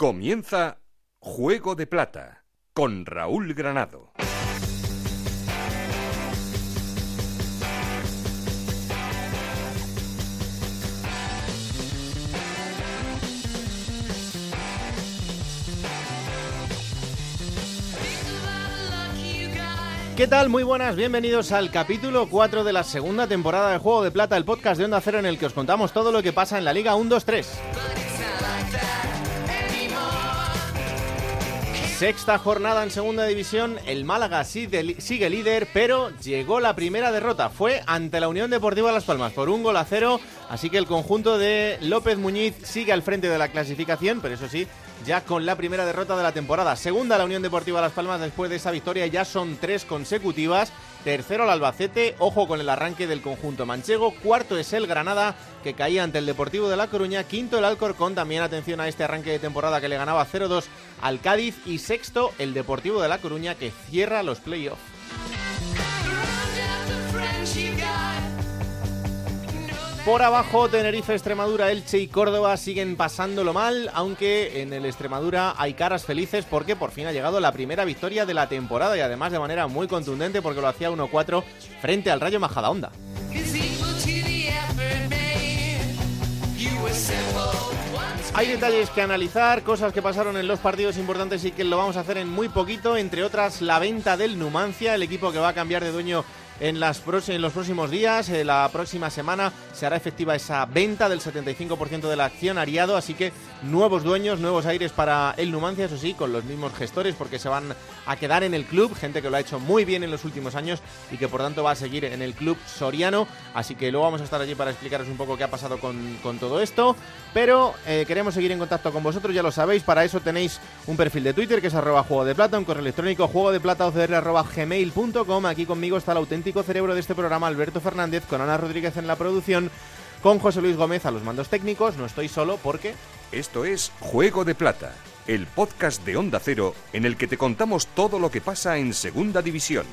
Comienza Juego de Plata con Raúl Granado. ¿Qué tal? Muy buenas, bienvenidos al capítulo 4 de la segunda temporada de Juego de Plata, el podcast de Onda Cero en el que os contamos todo lo que pasa en la Liga 1-2-3. Sexta jornada en segunda división, el Málaga sigue líder, pero llegó la primera derrota. Fue ante la Unión Deportiva Las Palmas por un gol a cero, así que el conjunto de López Muñiz sigue al frente de la clasificación, pero eso sí, ya con la primera derrota de la temporada. Segunda la Unión Deportiva Las Palmas después de esa victoria, ya son tres consecutivas. Tercero el Albacete, ojo con el arranque del conjunto manchego. Cuarto es el Granada, que caía ante el Deportivo de La Coruña. Quinto el Alcorcón, también atención a este arranque de temporada que le ganaba 0-2 al Cádiz. Y sexto el Deportivo de La Coruña, que cierra los playoffs. Por abajo, Tenerife, Extremadura, Elche y Córdoba siguen pasándolo mal, aunque en el Extremadura hay caras felices porque por fin ha llegado la primera victoria de la temporada y además de manera muy contundente porque lo hacía 1-4 frente al Rayo Majadahonda. Hay detalles que analizar, cosas que pasaron en los partidos importantes y que lo vamos a hacer en muy poquito, entre otras la venta del Numancia, el equipo que va a cambiar de dueño en, las los próximos días. Eh, la próxima semana se hará efectiva esa venta del 75% del accionariado, así que nuevos dueños, nuevos aires para el Numancia, eso sí, con los mismos gestores, porque se van a quedar en el club, gente que lo ha hecho muy bien en los últimos años y que por tanto va a seguir en el club soriano. Así que luego vamos a estar allí para explicaros un poco qué ha pasado con, todo esto. Pero eh, queremos seguir en contacto con vosotros, ya lo sabéis, para eso tenéis un perfil de Twitter que es arroba juego de plata, un correo electrónico juego de plata. Aquí conmigo está el cerebro de este programa, Alberto Fernández, con Ana Rodríguez en la producción con José Luis Gómez a los mandos técnicos. No estoy solo porque... Esto es Juego de Plata, el podcast de Onda Cero en el que te contamos todo lo que pasa en Segunda División.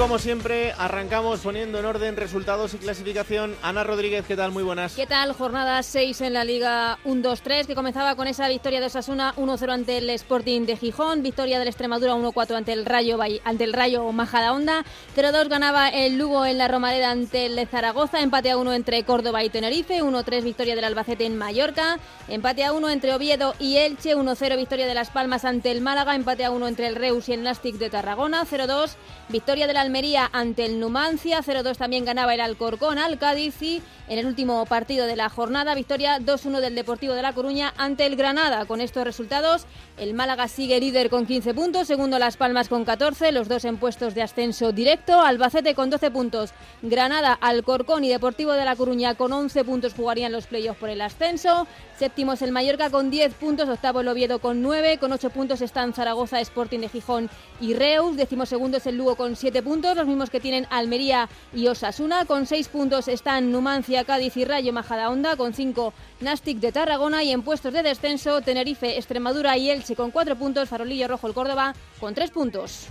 Como siempre, arrancamos poniendo en orden resultados y clasificación. Ana Rodríguez, ¿qué tal? Muy buenas. ¿Qué tal? Jornada 6 en la Liga 1-2-3, que comenzaba con esa victoria de Osasuna 1-0 ante el Sporting de Gijón, victoria del Extremadura 1-4 ante el Rayo ante el Rayo Majadahonda, 0-2 ganaba el Lugo en la Romareda ante el Zaragoza, empate a 1 entre Córdoba y Tenerife, 1-3 victoria del Albacete en Mallorca, empate a 1 entre Oviedo y Elche, 1-0 victoria de Las Palmas ante el Málaga, empate a 1 entre el Reus y el Nastic de Tarragona, 0-2 victoria del Almería ante el Numancia, 0-2 también ganaba el Alcorcón al Cádiz y en el último partido de la jornada, victoria 2-1 del Deportivo de La Coruña ante el Granada. Con estos resultados, el Málaga sigue líder con 15 puntos, segundo Las Palmas con 14, los dos en puestos de ascenso directo, Albacete con 12 puntos, Granada, Alcorcón y Deportivo de La Coruña con 11 puntos jugarían los playoffs por el ascenso, séptimo es el Mallorca con 10 puntos, octavo el Oviedo con 9, con 8 puntos están Zaragoza, Sporting de Gijón y Reus, décimo segundo es el Lugo con 7 puntos, los mismos que tienen Almería y Osasuna, con 6 puntos están Numancia, Cádiz y Rayo Majadahonda con 5 Nastic de Tarragona y en puestos de descenso Tenerife, Extremadura y Elche con 4 puntos, Farolillo Rojo el Córdoba con 3 puntos.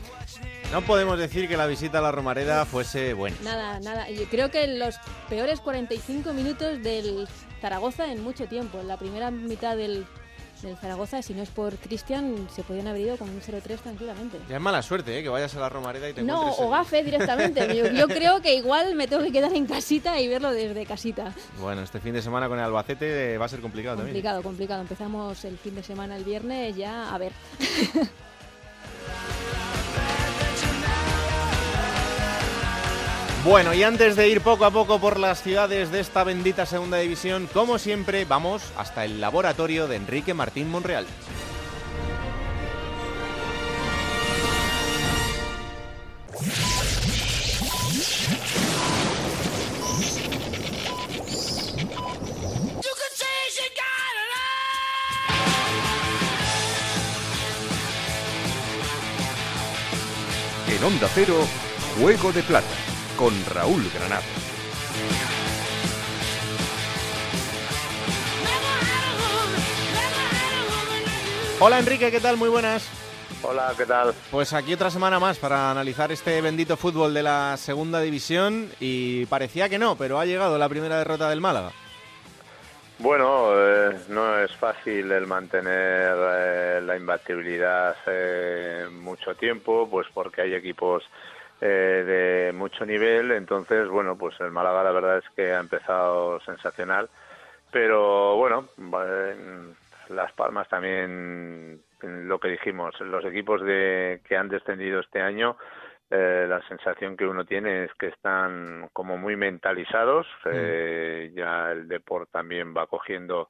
No podemos decir que la visita a la Romareda fuese buena. Nada, nada. Yo creo que los peores 45 minutos del Zaragoza en mucho tiempo. En la primera mitad del del Zaragoza, si no es por Cristian, se podían haber ido con un 0-3 tranquilamente. Ya es mala suerte, ¿eh? Que vayas a la Romareda y te No, o gafe directamente. yo, creo que igual me tengo que quedar en casita y verlo desde casita. Bueno, este fin de semana con el Albacete va a ser complicado, también. Complicado, complicado. Empezamos el fin de semana el viernes ya, a ver. Bueno, y antes de ir poco a poco por las ciudades de esta bendita segunda división, como siempre, vamos hasta el laboratorio de Enrique Martín Monreal. En Onda Cero, Juego de Plata con Raúl Granado. Hola Enrique, ¿qué tal? Muy buenas. Hola, ¿qué tal? Pues aquí otra semana más para analizar este bendito fútbol de la segunda división y parecía que no, pero ha llegado la primera derrota del Málaga. Bueno, eh, no es fácil el mantener eh, la imbatibilidad eh, mucho tiempo, pues porque hay equipos de mucho nivel, entonces, bueno, pues el Málaga la verdad es que ha empezado sensacional, pero bueno, Las Palmas también, lo que dijimos, los equipos de, que han descendido este año, eh, la sensación que uno tiene es que están como muy mentalizados. Mm. Eh, ya el deporte también va cogiendo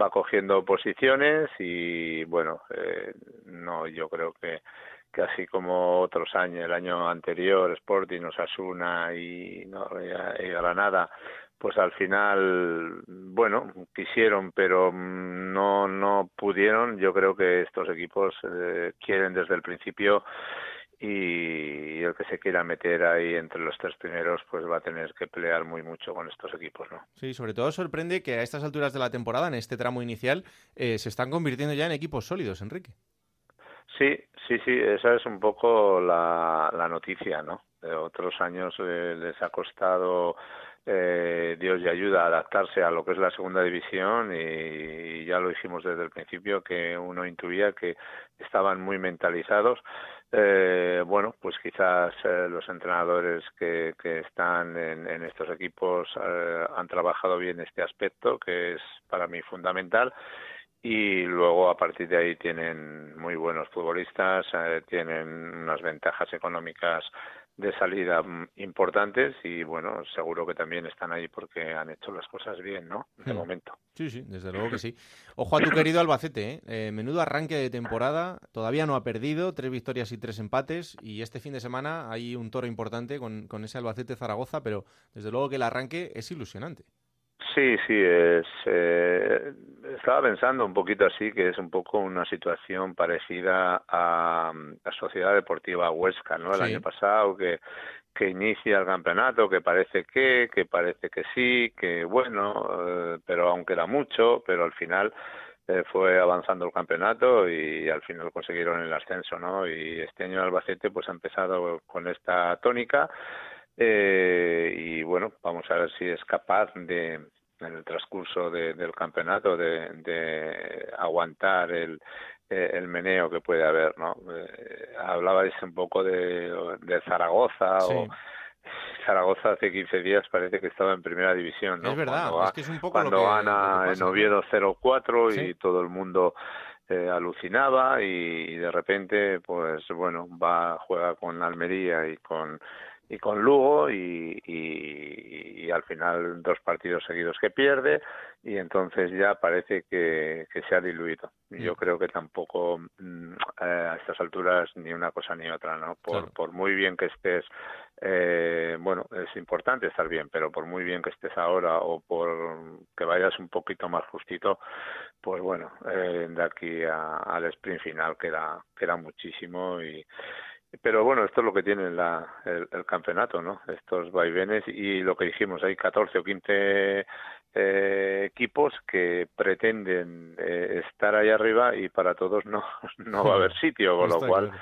va cogiendo posiciones y bueno, eh, no, yo creo que que así como otros años, el año anterior, Sporting, Osasuna y, no, y Granada, pues al final, bueno, quisieron, pero no no pudieron. Yo creo que estos equipos quieren desde el principio y el que se quiera meter ahí entre los tres primeros pues va a tener que pelear muy mucho con estos equipos, ¿no? Sí, sobre todo sorprende que a estas alturas de la temporada, en este tramo inicial, eh, se están convirtiendo ya en equipos sólidos, Enrique. Sí, sí, sí, esa es un poco la, noticia, ¿no? De otros años eh, les ha costado eh, Dios y ayuda adaptarse a lo que es la segunda división y, ya lo dijimos desde el principio que uno intuía que estaban muy mentalizados. Eh, bueno, pues quizás eh, los entrenadores que, que están en, en, estos equipos eh, han trabajado bien este aspecto que es para mí fundamental y luego a partir de ahí tienen muy buenos futbolistas, eh, tienen unas ventajas económicas de salida mm, importantes y bueno, seguro que también están ahí porque han hecho las cosas bien, ¿no? De hmm. momento. Sí, sí, desde luego que sí. Ojo a tu querido Albacete, ¿eh? ¿eh? Menudo arranque de temporada, todavía no ha perdido, tres victorias y tres empates y este fin de semana hay un toro importante con, con ese Albacete Zaragoza, pero desde luego que el arranque es ilusionante. Sí, sí, es, eh, estaba pensando un poquito así, que es un poco una situación parecida a la Sociedad Deportiva Huesca, ¿no? El año pasado, que, que inicia el campeonato, que parece que, que parece que sí, que bueno, eh, pero aunque era mucho, pero al final eh, fue avanzando el campeonato y al final consiguieron el ascenso, ¿no? Y este año Albacete pues ha empezado con esta tónica eh, y bueno, vamos a ver si es capaz de, en el transcurso del campeonato de, aguantar el, eh, el meneo que puede haber, ¿no? Eh, hablabais un poco de, de Zaragoza o Zaragoza hace 15 días parece que estaba en primera división, ¿no? Es verdad, cuando, es que es un poco cuando lo que, gana en Oviedo 0-4 y todo el mundo eh, alucinaba y, de repente, pues bueno, va juega con Almería y con y con Lugo y, y, al final dos partidos seguidos que pierde y entonces ya parece que, que se ha diluido. Yo mm. creo que tampoco mm, eh, a estas alturas ni una cosa ni otra, ¿no? Por, por muy bien que estés, eh, bueno, es importante estar bien, pero por muy bien que estés ahora o por que vayas un poquito más justito, pues bueno, eh, de aquí a, al sprint final queda, queda muchísimo y pero bueno, esto es lo que tiene la, el, campeonato, ¿no? Estos vaivenes y lo que dijimos, hay 14 o 15 eh, equipos que pretenden eh, estar ahí arriba y para todos no, no va a haber sitio, con lo cual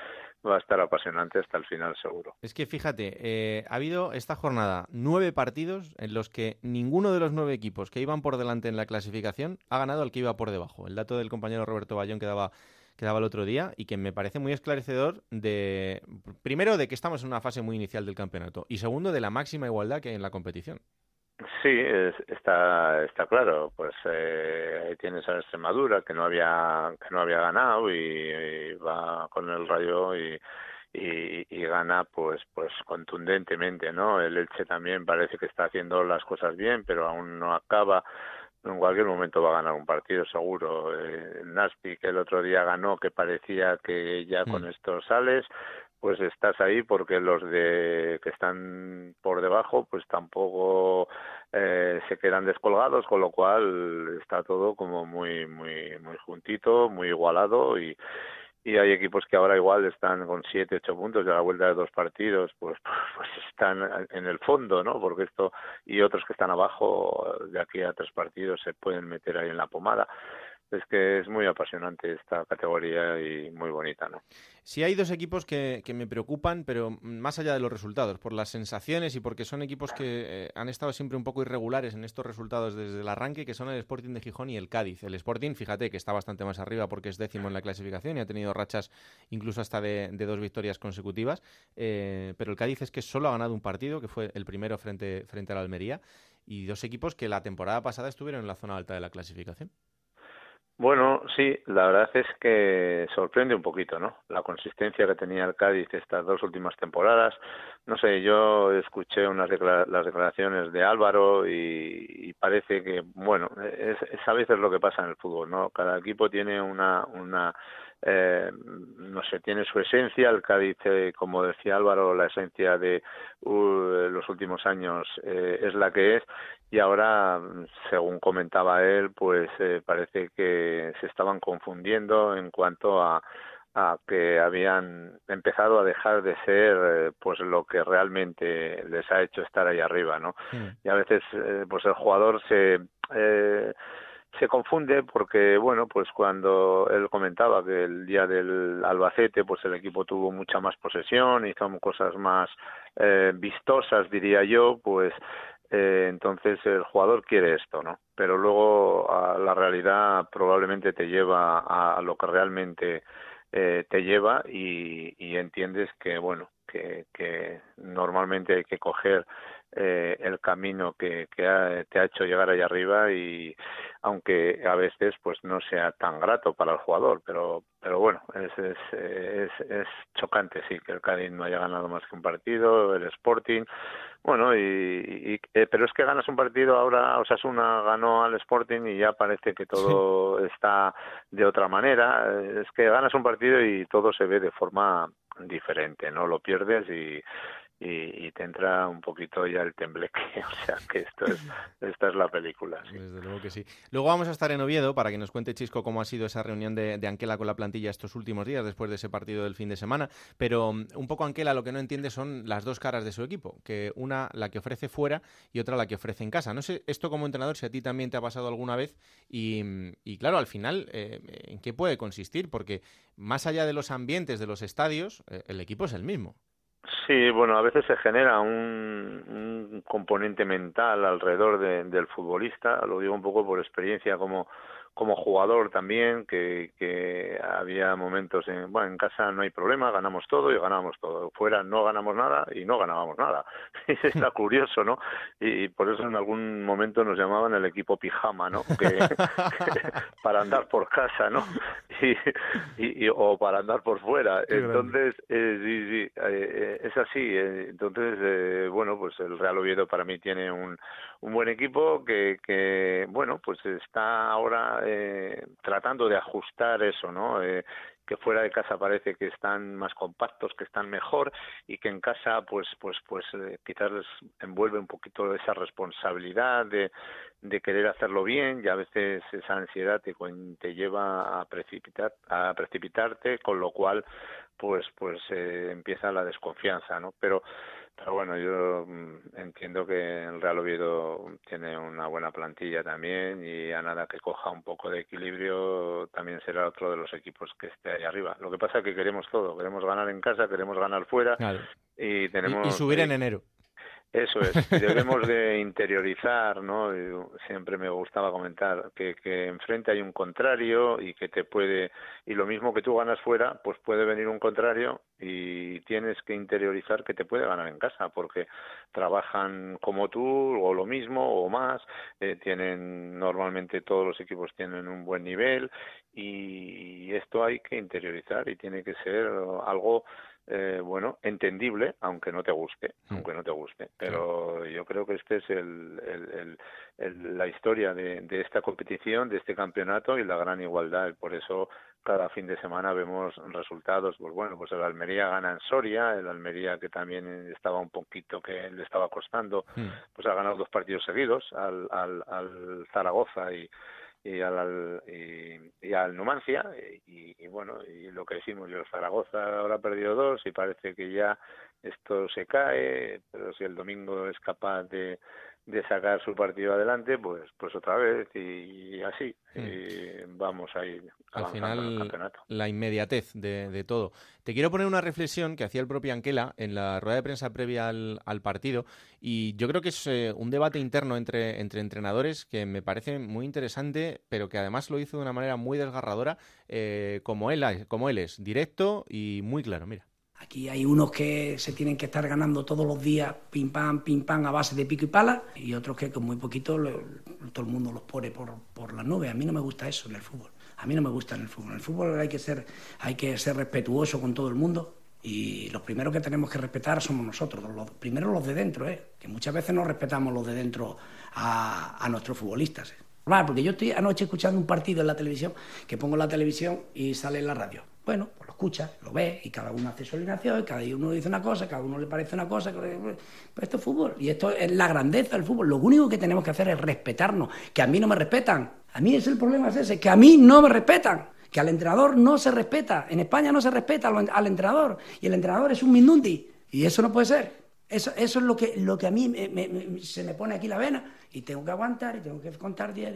va a estar apasionante hasta el final seguro. Es que fíjate, eh, ha habido esta jornada nueve partidos en los que ninguno de los nueve equipos que iban por delante en la clasificación ha ganado al que iba por debajo. El dato del compañero Roberto Bayón que daba que daba el otro día y que me parece muy esclarecedor de, primero, de que estamos en una fase muy inicial del campeonato y segundo, de la máxima igualdad que hay en la competición. Sí, está está claro. Pues eh, tienes a Extremadura que no había que no había ganado y, va con el Rayo y, y, y, gana pues pues contundentemente, ¿no? El Elche también parece que está haciendo las cosas bien, pero aún no acaba en cualquier momento va a ganar un partido seguro. Eh, Nasty que el otro día ganó, que parecía que ya con mm. esto sales, pues estás ahí porque los de que están por debajo pues tampoco eh, se quedan descolgados con lo cual está todo como muy muy muy juntito muy igualado y y hay equipos que ahora igual están con siete, ocho puntos de la vuelta de dos partidos, pues, pues están en el fondo, ¿no? Porque esto, y otros que están abajo, de aquí a tres partidos se pueden meter ahí en la pomada. Es que es muy apasionante esta categoría y muy bonita, ¿no? Sí hay dos equipos que, me preocupan, pero más allá de los resultados, por las sensaciones y porque son equipos que eh, han estado siempre un poco irregulares en estos resultados desde el arranque, que son el Sporting de Gijón y el Cádiz. El Sporting, fíjate que está bastante más arriba porque es décimo en la clasificación y ha tenido rachas incluso hasta de, dos victorias consecutivas, eh, pero el Cádiz es que solo ha ganado un partido, que fue el primero frente, frente a la Almería, y dos equipos que la temporada pasada estuvieron en la zona alta de la clasificación. Bueno, sí, la verdad es que sorprende un poquito, ¿no? La consistencia que tenía el Cádiz estas dos últimas temporadas. No sé, yo escuché unas las declaraciones de Álvaro y, parece que, bueno, es, es, a veces lo que pasa en el fútbol, ¿no? Cada equipo tiene una, una eh, no sé, tiene su esencia. El Cádiz, eh, como decía Álvaro, la esencia de uh, los últimos años eh, es la que es. Y ahora, según comentaba él, pues eh, parece que se estaban confundiendo en cuanto a, a que habían empezado a dejar de ser pues lo que realmente les ha hecho estar ahí arriba, ¿no? Y a veces pues el jugador se eh, se confunde porque bueno pues cuando él comentaba que el día del Albacete pues el equipo tuvo mucha más posesión hizo cosas más eh, vistosas diría yo pues eh, entonces el jugador quiere esto no pero luego a la realidad probablemente te lleva a, lo que realmente eh, te lleva y, y entiendes que bueno que, que normalmente hay que coger eh, el camino que, que te ha hecho llegar ahí arriba y aunque a veces pues no sea tan grato para el jugador pero pero bueno es es, es, es chocante sí que el Cádiz no haya ganado más que un partido el Sporting bueno y, eh, pero es que ganas un partido ahora Osasuna ganó al Sporting y ya parece que todo está de otra manera es que ganas un partido y todo se ve de forma diferente no lo pierdes y y, te entra un poquito ya el tembleque. O sea que esto es, esta es la película. Desde luego que sí. Luego vamos a estar en Oviedo para que nos cuente Chisco cómo ha sido esa reunión de, de, Anquela con la plantilla estos últimos días después de ese partido del fin de semana. Pero um, un poco Anquela lo que no entiende son las dos caras de su equipo, que una la que ofrece fuera y otra la que ofrece en casa. No sé esto como entrenador si a ti también te ha pasado alguna vez y, y claro, al final, eh, ¿en qué puede consistir? Porque más allá de los ambientes de los estadios, eh, el equipo es el mismo. Sí, bueno, a veces se genera un, un componente mental alrededor de, del futbolista, lo digo un poco por experiencia como como jugador también, que, que había momentos en, bueno, en casa no hay problema, ganamos todo y ganamos todo. Fuera no ganamos nada y no ganábamos nada. Está curioso, ¿no? Y, por eso en algún momento nos llamaban el equipo pijama, ¿no? Que, para andar por casa, ¿no? Y, y, o para andar por fuera. Entonces, eh, sí, sí, eh, eh, es así. entonces, bueno, pues el Real Oviedo para mí tiene un, un buen equipo que, que bueno, pues está ahora eh, tratando de ajustar eso, ¿no? Eh, que fuera de casa parece que están más compactos, que están mejor y que en casa pues pues pues eh, quizás les envuelve un poquito esa responsabilidad de, querer hacerlo bien y a veces esa ansiedad te, te lleva a precipitar a precipitarte con lo cual pues pues eh, empieza la desconfianza, ¿no? Pero pero bueno, yo mm, entiendo que el Real Oviedo tiene una buena plantilla también y a nada que coja un poco de equilibrio también será otro de los equipos que esté ahí arriba. Lo que pasa es que queremos todo, queremos ganar en casa, queremos ganar fuera y tenemos... y subir en enero. Eso es, debemos de interiorizar, ¿no? Siempre me gustaba comentar que, que enfrente hay un contrario y que te puede, y lo mismo que tú ganas fuera, pues puede venir un contrario y tienes que interiorizar que te puede ganar en casa, porque trabajan como tú o lo mismo o más, eh, tienen, normalmente todos los equipos tienen un buen nivel y esto hay que interiorizar y tiene que ser algo eh, bueno, entendible, aunque no te guste, mm. aunque no te guste. Pero yo creo que este es el, el, la historia de, de, esta competición, de este campeonato y la gran igualdad. Por eso cada fin de semana vemos resultados. Pues bueno, pues el Almería gana en Soria, el Almería que también estaba un poquito que le estaba costando, mm. pues ha ganado dos partidos seguidos al, al, al Zaragoza y y al, y, al Numancia y, bueno y lo que decimos el Zaragoza ahora ha perdido dos y parece que ya esto se cae pero si el domingo es capaz de de sacar su partido adelante, pues pues otra vez y, así y vamos a ir al final la inmediatez de, todo. Te quiero poner una reflexión que hacía el propio Anquela en la rueda de prensa previa al, partido y yo creo que es eh, un debate interno entre, entre entrenadores que me parece muy interesante, pero que además lo hizo de una manera muy desgarradora, eh, como, él, como él es, directo y muy claro. Mira. Aquí hay unos que se tienen que estar ganando todos los días pim pam, pim pam a base de pico y pala y otros que con muy poquito todo el mundo los pone por, por las nubes. A mí no me gusta eso en el fútbol. A mí no me gusta en el fútbol. En el fútbol hay que ser, hay que ser respetuoso con todo el mundo y los primeros que tenemos que respetar somos nosotros, los, primero los de dentro, ¿eh? que muchas veces no respetamos los de dentro a, nuestros futbolistas. ¿eh? Porque yo estoy anoche escuchando un partido en la televisión, que pongo la televisión y sale en la radio. Bueno, pues escucha, lo ve y cada uno hace su alineación, cada uno dice una cosa, cada uno le parece una cosa. Pues esto es fútbol y esto es la grandeza del fútbol. Lo único que tenemos que hacer es respetarnos, que a mí no me respetan. A mí es el problema es ese, que a mí no me respetan. Que al entrenador no se respeta. En España no se respeta al entrenador. Y el entrenador es un mindundi. Y eso no puede ser. Eso, eso es lo que, lo que a mí se me pone aquí la vena y tengo que aguantar y tengo que contar días.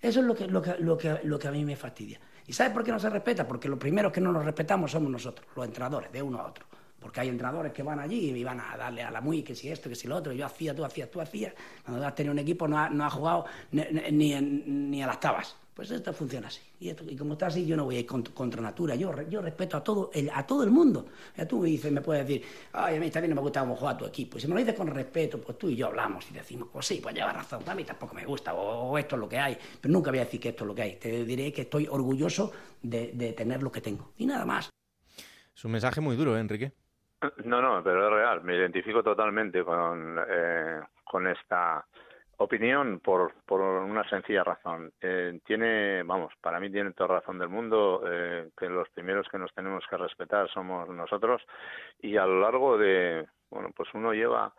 Eso es lo que, lo, que, lo, que, lo que a mí me fastidia. ¿Y sabes por qué no se respeta? Porque los primeros que no nos respetamos somos nosotros, los entrenadores, de uno a otro. Porque hay entrenadores que van allí y van a darle a la muy, que si esto, que si lo otro, yo hacía, tú hacías, tú hacías. Cuando has tenido un equipo no ha, no ha jugado ni, ni, a las tabas. Pues esto funciona así. Y, esto, y, como está así, yo no voy a ir contra, natura. Yo, yo respeto a todo el, a todo el mundo. Ya tú me dices, me puedes decir, ay, a mí también no me gusta cómo juega tu equipo. Y si me lo dices con respeto, pues tú y yo hablamos y decimos, pues sí, pues lleva razón. A mí tampoco me gusta, o, esto es lo que hay. Pero nunca voy a decir que esto es lo que hay. Te diré que estoy orgulloso de, de tener lo que tengo. Y nada más. Es un mensaje muy duro, ¿eh, Enrique. No, no, pero es real. Me identifico totalmente con, eh, con esta opinión por, por una sencilla razón. Eh, tiene, vamos, para mí tiene toda razón del mundo eh, que los primeros que nos tenemos que respetar somos nosotros y a lo largo de, bueno, pues uno lleva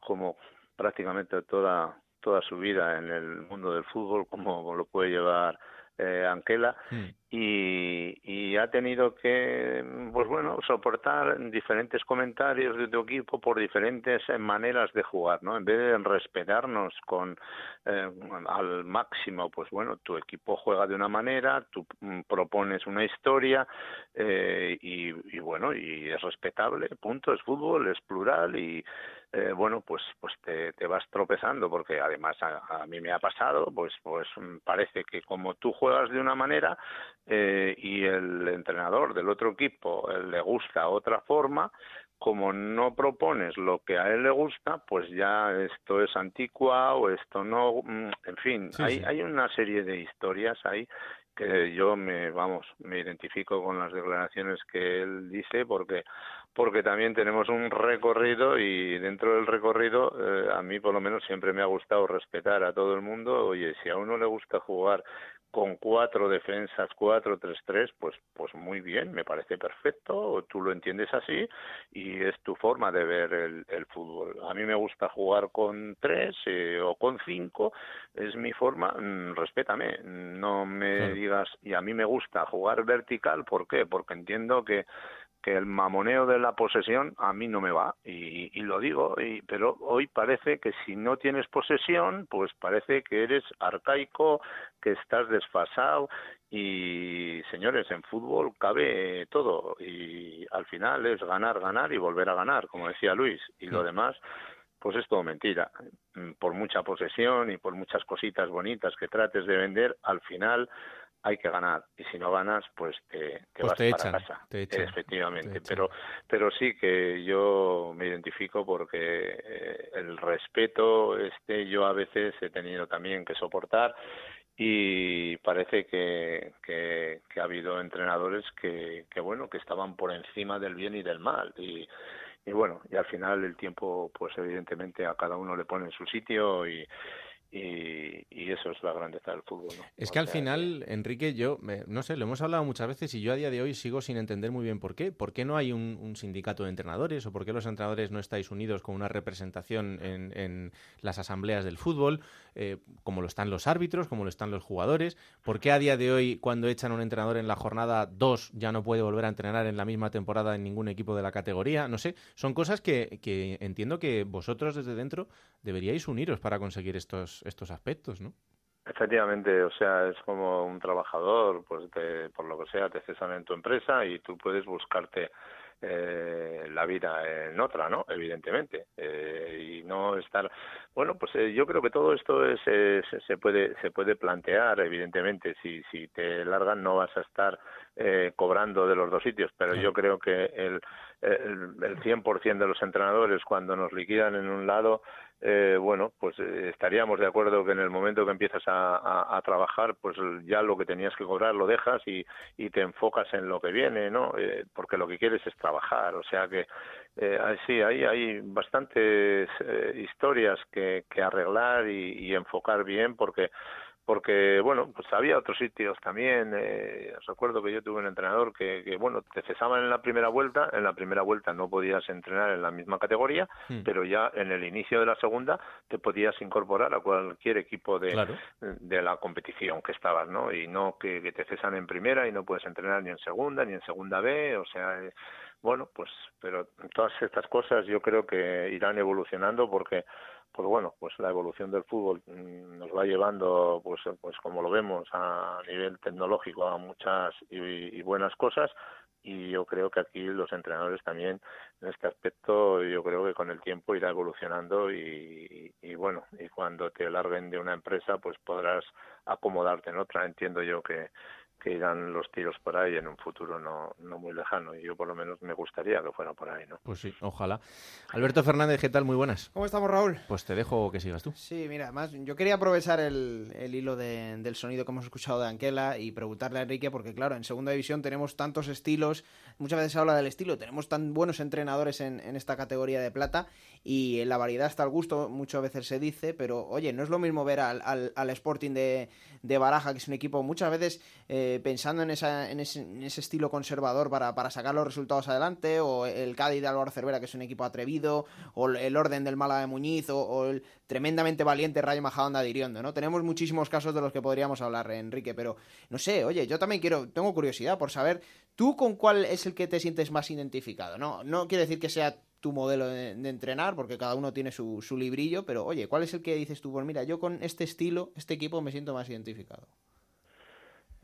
como prácticamente toda toda su vida en el mundo del fútbol como lo puede llevar eh, Anquela mm. y, y, ha tenido que pues bueno soportar diferentes comentarios de tu equipo por diferentes maneras de jugar no en vez de respetarnos con eh, al máximo pues bueno tu equipo juega de una manera tú mm, propones una historia eh, y, y bueno y es respetable punto es fútbol es plural y eh, bueno, pues, pues te, te, vas tropezando, porque además a, mí me ha pasado, pues, pues parece que como tú juegas de una manera eh, y el entrenador del otro equipo eh, le gusta otra forma, como no propones lo que a él le gusta, pues ya esto es antigua o esto no, mm, en fin, hay, hay una serie de historias ahí que yo me, vamos, me identifico con las declaraciones que él dice porque porque también tenemos un recorrido y dentro del recorrido eh, a mí por lo menos siempre me ha gustado respetar a todo el mundo. Oye, si a uno le gusta jugar con cuatro defensas, cuatro, tres, tres, pues, pues muy bien, me parece perfecto, tú lo entiendes así y es tu forma de ver el, fútbol. A mí me gusta jugar con tres eh, o con cinco, es mi forma, mm, respétame, no me digas, y a mí me gusta jugar vertical, ¿por qué? Porque entiendo que que el mamoneo de la posesión a mí no me va y, lo digo, y, pero hoy parece que si no tienes posesión, pues parece que eres arcaico, que estás desfasado y señores, en fútbol cabe todo y al final es ganar, ganar y volver a ganar, como decía Luis, y lo demás pues es todo mentira. Por mucha posesión y por muchas cositas bonitas que trates de vender, al final hay que ganar. Y si no ganas pues te, pues vas para casa. efectivamente pero pero sí que yo me identifico porque eh, el respeto este yo a veces he tenido también que soportar y parece que, que, ha habido entrenadores que, que bueno que estaban por encima del bien y del mal. Y y bueno y al final el tiempo pues evidentemente a cada uno le pone en su sitio y y, eso es la grandeza del fútbol. Es que al final, Enrique, yo, no sé, lo hemos hablado muchas veces y yo a día de hoy sigo sin entender muy bien por qué. ¿Por qué no hay un, sindicato de entrenadores o por qué los entrenadores no estáis unidos con una representación en, las asambleas del fútbol, eh, como lo están los árbitros, como lo están los jugadores? ¿Por qué a día de hoy, cuando echan a un entrenador en la jornada 2, ya no puede volver a entrenar en la misma temporada en ningún equipo de la categoría? No sé, son cosas que, que entiendo que vosotros desde dentro deberíais uniros para conseguir estos estos aspectos, ¿no? Efectivamente, o sea, es como un trabajador, pues por lo que sea, te cesan en tu empresa y tú puedes buscarte eh, la vida en otra, ¿no? Evidentemente. Eh, y no estar. Bueno, pues eh, yo creo que todo esto es, se puede se puede plantear, evidentemente. Si, si te largan, no vas a estar eh, cobrando de los dos sitios, pero yo creo que el, el, el 100% de los entrenadores, cuando nos liquidan en un lado, eh, bueno, pues eh, estaríamos de acuerdo que en el momento que empiezas a, trabajar, pues ya lo que tenías que cobrar lo dejas y, y te enfocas en lo que viene, ¿no? Eh, porque lo que quieres es trabajar, o sea que eh, sí, hay, hay bastantes historias que, que arreglar y, y enfocar bien porque porque bueno pues había otros sitios también eh, recuerdo que yo tuve un entrenador que, que, bueno te cesaban en la primera vuelta en la primera vuelta no podías entrenar en la misma categoría hmm. pero ya en el inicio de la segunda te podías incorporar a cualquier equipo de, de la competición que estabas no y no que, que, te cesan en primera y no puedes entrenar ni en segunda ni en segunda B o sea eh, bueno pues pero todas estas cosas yo creo que irán evolucionando porque pues bueno, pues la evolución del fútbol mm, nos va llevando, pues, pues como lo vemos a nivel tecnológico a muchas y, buenas cosas. Y yo creo que aquí los entrenadores también en este aspecto yo creo que con el tiempo irá evolucionando y, y, bueno y cuando te larguen de una empresa pues podrás acomodarte en otra entiendo yo que que irán los tiros por ahí en un futuro no, no muy lejano. Y yo por lo menos me gustaría que fuera por ahí, ¿no? Pues sí, ojalá. Alberto Fernández, ¿qué tal? Muy buenas. ¿Cómo estamos, Raúl? Pues te dejo que sigas tú. Sí, mira, más yo quería aprovechar el, el hilo del sonido que hemos escuchado de Anquela y preguntarle a Enrique, porque claro, en segunda división tenemos tantos estilos, muchas veces se habla del estilo, tenemos tan buenos entrenadores en, en esta categoría de plata y en la variedad está al gusto, muchas veces se dice, pero oye, no es lo mismo ver al, al, al Sporting de, de, Baraja, que es un equipo muchas veces eh, pensando en, esa, en, ese, en, ese, estilo conservador para, para, sacar los resultados adelante, o el Cádiz de Álvaro Cervera, que es un equipo atrevido, o el orden del Málaga de Muñiz, o, el tremendamente valiente Rayo Majadahonda de ¿no? Tenemos muchísimos casos de los que podríamos hablar, Enrique, pero no sé, oye, yo también quiero, tengo curiosidad por saber, ¿tú con cuál es el que te sientes más identificado? No, no quiere decir que sea tu modelo de, de, entrenar, porque cada uno tiene su, su librillo, pero oye, ¿cuál es el que dices tú? Pues mira, yo con este estilo, este equipo me siento más identificado.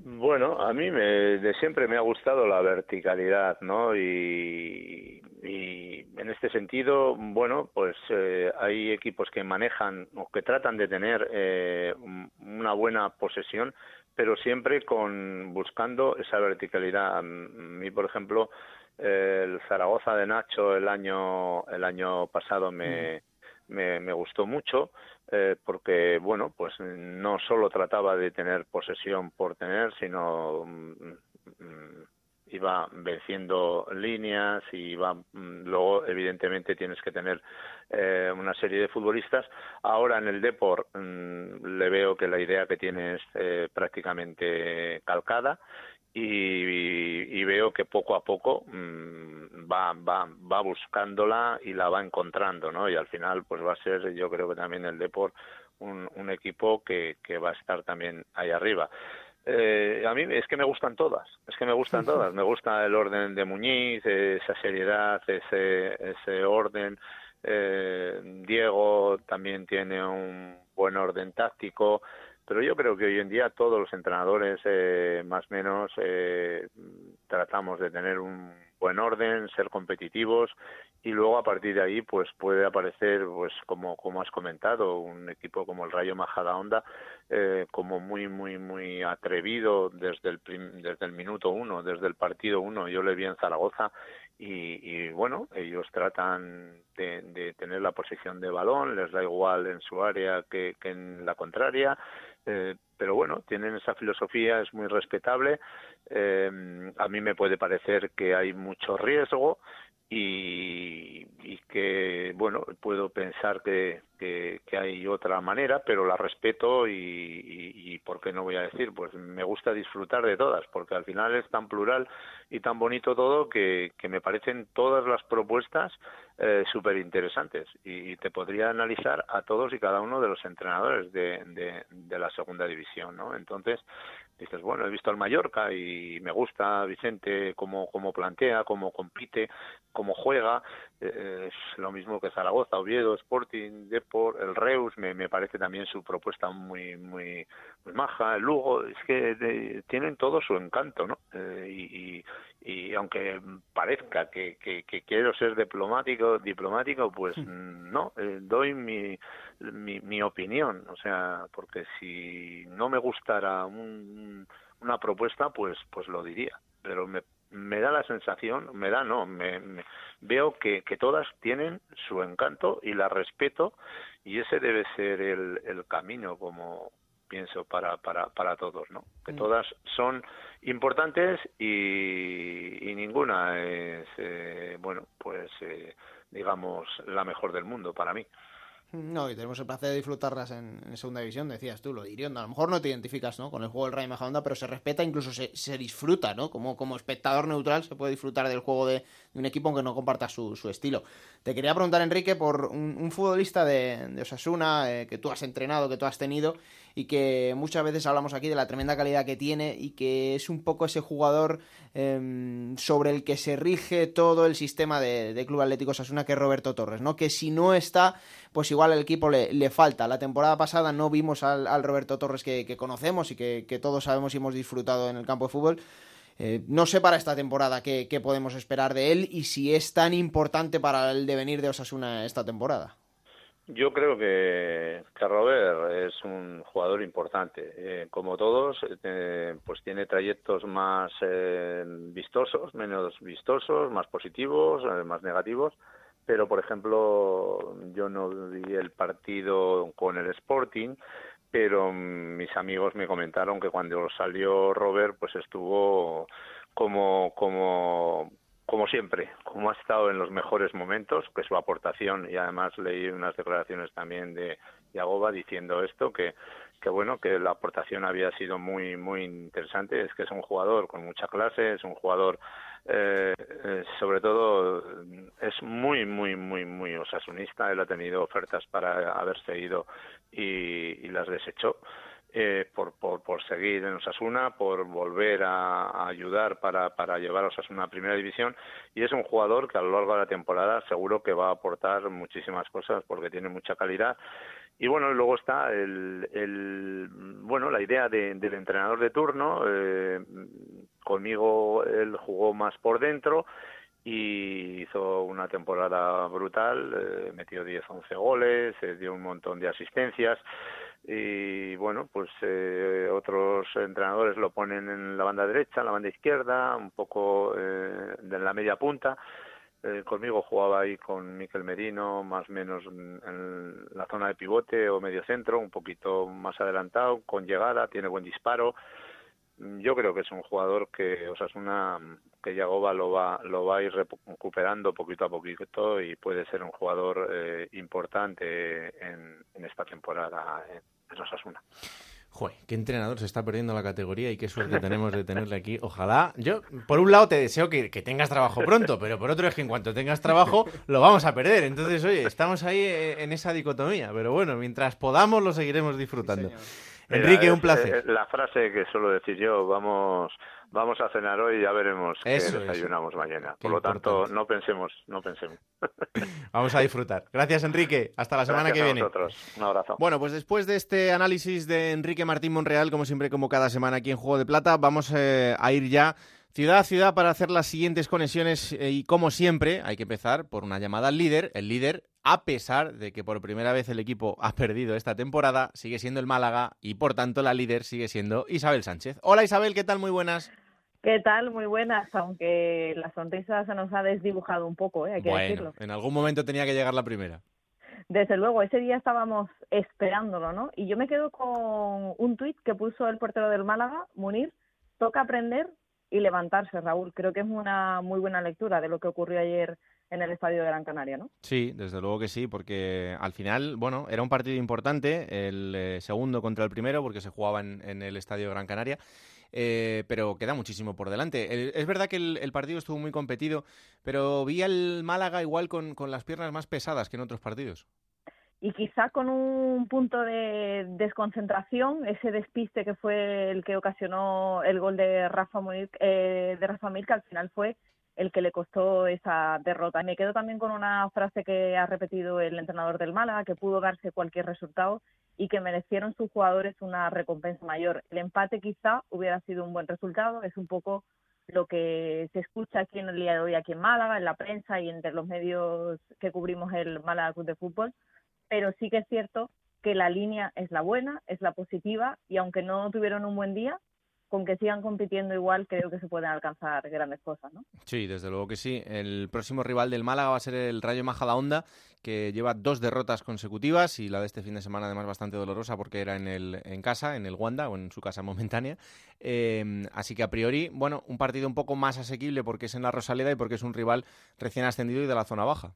Bueno, a mí me, de siempre me ha gustado la verticalidad, ¿no? Y, y en este sentido, bueno, pues eh, hay equipos que manejan o que tratan de tener eh, una buena posesión, pero siempre con buscando esa verticalidad. A mí, por ejemplo, el Zaragoza de Nacho el año el año pasado me, me, me gustó mucho eh, porque bueno pues no solo trataba de tener posesión por tener sino mm, mm, iba venciendo líneas y iba mm, luego evidentemente tienes que tener eh, una serie de futbolistas. Ahora en el Deport le veo que la idea que tiene es eh, prácticamente calcada y, y, veo que poco a poco mmm, va, va, va buscándola y la va encontrando, ¿no? Y al final, pues va a ser, yo creo que también el Deport, un, un equipo que, que va a estar también ahí arriba. Eh, a mí es que me gustan todas, es que me gustan todas. Me gusta el orden de Muñiz, esa seriedad, ese, ese orden. Eh, Diego también tiene un buen orden táctico. Pero yo creo que hoy en día todos los entrenadores, eh, más o menos, eh, tratamos de tener un buen orden, ser competitivos y luego a partir de ahí pues puede aparecer pues como como has comentado un equipo como el Rayo Majadahonda eh, como muy muy muy atrevido desde el desde el minuto uno desde el partido uno. Yo le vi en Zaragoza y, y bueno ellos tratan de, de, tener la posición de balón les da igual en su área que, que en la contraria eh, pero bueno, tienen esa filosofía, es muy respetable. Eh, a mí me puede parecer que hay mucho riesgo y, que, bueno, puedo pensar que, que, hay otra manera, pero la respeto y, y, ¿por qué no voy a decir? Pues me gusta disfrutar de todas, porque al final es tan plural y tan bonito todo que, que me parecen todas las propuestas eh, súper interesantes y, te podría analizar a todos y cada uno de los entrenadores de, de la segunda división, ¿no? Entonces, dices, bueno, he visto al Mallorca y me gusta Vicente cómo, cómo plantea, cómo compite, cómo juega, es lo mismo que Zaragoza, Oviedo, Sporting, Deport, el Reus, me, me parece también su propuesta muy, muy, muy maja, el Lugo, es que tienen todo su encanto, ¿no? Eh, y, y, aunque parezca que, que, quiero ser diplomático, diplomático, pues no, eh, doy mi, mi, mi opinión, o sea, porque si no me gustara un, una propuesta, pues, pues lo diría, pero me me da la sensación, me da no, me, veo que, que, todas tienen su encanto y la respeto y ese debe ser el, el camino como pienso para, para, para todos, ¿no? Que mm. todas son importantes y, y ninguna es, eh, bueno, pues eh, digamos la mejor del mundo para mí. No, y tenemos el placer de disfrutarlas en, segunda división, decías tú, lo diría. A lo mejor no te identificas ¿no? con el juego del Rayo Majadahonda, pero se respeta, incluso se, se, disfruta, ¿no? Como, como espectador neutral se puede disfrutar del juego de, un equipo aunque no comparta su, su, estilo. Te quería preguntar, Enrique, por un, futbolista de, de Osasuna eh, que tú has entrenado, que tú has tenido y que muchas veces hablamos aquí de la tremenda calidad que tiene y que es un poco ese jugador em, sobre el que se rige todo el sistema de, Club Atlético Osasuna, que es Roberto Torres, ¿no? Que si no está, pues igual al equipo le, le falta. La temporada pasada no vimos al, Roberto Torres que, conocemos y que, todos sabemos y hemos disfrutado en el campo de fútbol. Eh, no sé para esta temporada qué, podemos esperar de él y si es tan importante para el devenir de Osasuna esta temporada. Yo creo que, que Robert es un jugador importante. Eh, como todos, eh, pues tiene trayectos más vistosos, menos vistosos, más positivos, más negativos. Pero, por ejemplo, yo no vi el partido con el Sporting, pero mis amigos me comentaron que cuando salió Robert pues estuvo como como como siempre, como ha estado en los mejores momentos, que su aportación, y además leí unas declaraciones también de Yagoba diciendo esto, que, que bueno, que la aportación había sido muy, muy interesante, es que es un jugador con mucha clase, es un jugador eh, eh, sobre todo es muy, muy, muy, muy osasunista. Él ha tenido ofertas para haberse ido y, las desechó. Eh, por, por, seguir en Osasuna, por volver a, ayudar para, para llevar a Osasuna a Primera División. Y es un jugador que a lo largo de la temporada seguro que va a aportar muchísimas cosas porque tiene mucha calidad. Y bueno, luego está el, el bueno la idea de, del entrenador de turno. Eh, conmigo él jugó más por dentro y hizo una temporada brutal, eh, metió 10, 11 goles, eh, dio un montón de asistencias y bueno, pues eh, otros entrenadores lo ponen en la banda derecha, en la banda izquierda, un poco eh, de la media punta eh, conmigo jugaba ahí con Miquel Merino, más o menos en la zona de pivote o medio centro, un poquito más adelantado, con llegada, tiene buen disparo. Yo creo que es un jugador que Osasuna, que Yagoba lo va, lo va a ir recuperando poquito a poquito y puede ser un jugador eh, importante en, en, esta temporada en, en Osasuna. Joder, qué entrenador se está perdiendo la categoría y qué suerte tenemos de tenerle aquí. Ojalá, yo por un lado te deseo que, tengas trabajo pronto, pero por otro es que en cuanto tengas trabajo lo vamos a perder. Entonces, oye, estamos ahí eh, en esa dicotomía, pero bueno, mientras podamos lo seguiremos disfrutando. Enrique, un placer. La frase que suelo decir yo, vamos vamos a cenar hoy y ya veremos qué desayunamos mañana. Por lo tanto, no pensemos, no pensemos. vamos a disfrutar. Gracias, Enrique. Hasta la semana que viene. Un abrazo. Bueno, pues después de este análisis de Enrique Martín Monreal, como siempre, como cada semana aquí en Juego de Plata, vamos eh, a ir ya ciudad a ciudad para hacer las siguientes conexiones eh, y como siempre hay que empezar por una llamada al líder. El líder a pesar de que por primera vez el equipo ha perdido esta temporada, sigue siendo el Málaga y por tanto la líder sigue siendo Isabel Sánchez. Hola Isabel, ¿qué tal? Muy buenas. ¿Qué tal? Muy buenas, aunque la sonrisa se nos ha desdibujado un poco, ¿eh? hay que bueno, decirlo. En algún momento tenía que llegar la primera. Desde luego, ese día estábamos esperándolo, ¿no? Y yo me quedo con un tuit que puso el portero del Málaga, Munir, toca aprender y levantarse, Raúl. Creo que es una muy buena lectura de lo que ocurrió ayer en el estadio de Gran Canaria, ¿no? Sí, desde luego que sí, porque al final, bueno, era un partido importante, el eh, segundo contra el primero, porque se jugaba en, el estadio de Gran Canaria. Eh, pero queda muchísimo por delante. es verdad que el, partido estuvo muy competido, pero vi al Málaga igual con, con las piernas más pesadas que en otros partidos y quizá con un punto de desconcentración, ese despiste que fue el que ocasionó el gol de Rafa Mir, eh, de Rafa Mir, al final fue el que le costó esa derrota. Y me quedo también con una frase que ha repetido el entrenador del Málaga, que pudo darse cualquier resultado y que merecieron sus jugadores una recompensa mayor. El empate quizá hubiera sido un buen resultado, es un poco lo que se escucha aquí en el día de hoy aquí en Málaga, en la prensa y entre los medios que cubrimos el Málaga Club de Fútbol, pero sí que es cierto que la línea es la buena, es la positiva y aunque no tuvieron un buen día, con que sigan compitiendo igual, creo que se pueden alcanzar grandes cosas, ¿no? Sí, desde luego que sí. El próximo rival del Málaga va a ser el Rayo Majadahonda, que lleva dos derrotas consecutivas y la de este fin de semana además bastante dolorosa porque era en, el, en casa, en el Wanda o en su casa momentánea. Eh, así que a priori, bueno, un partido un poco más asequible porque es en la Rosaleda y porque es un rival recién ascendido y de la zona baja.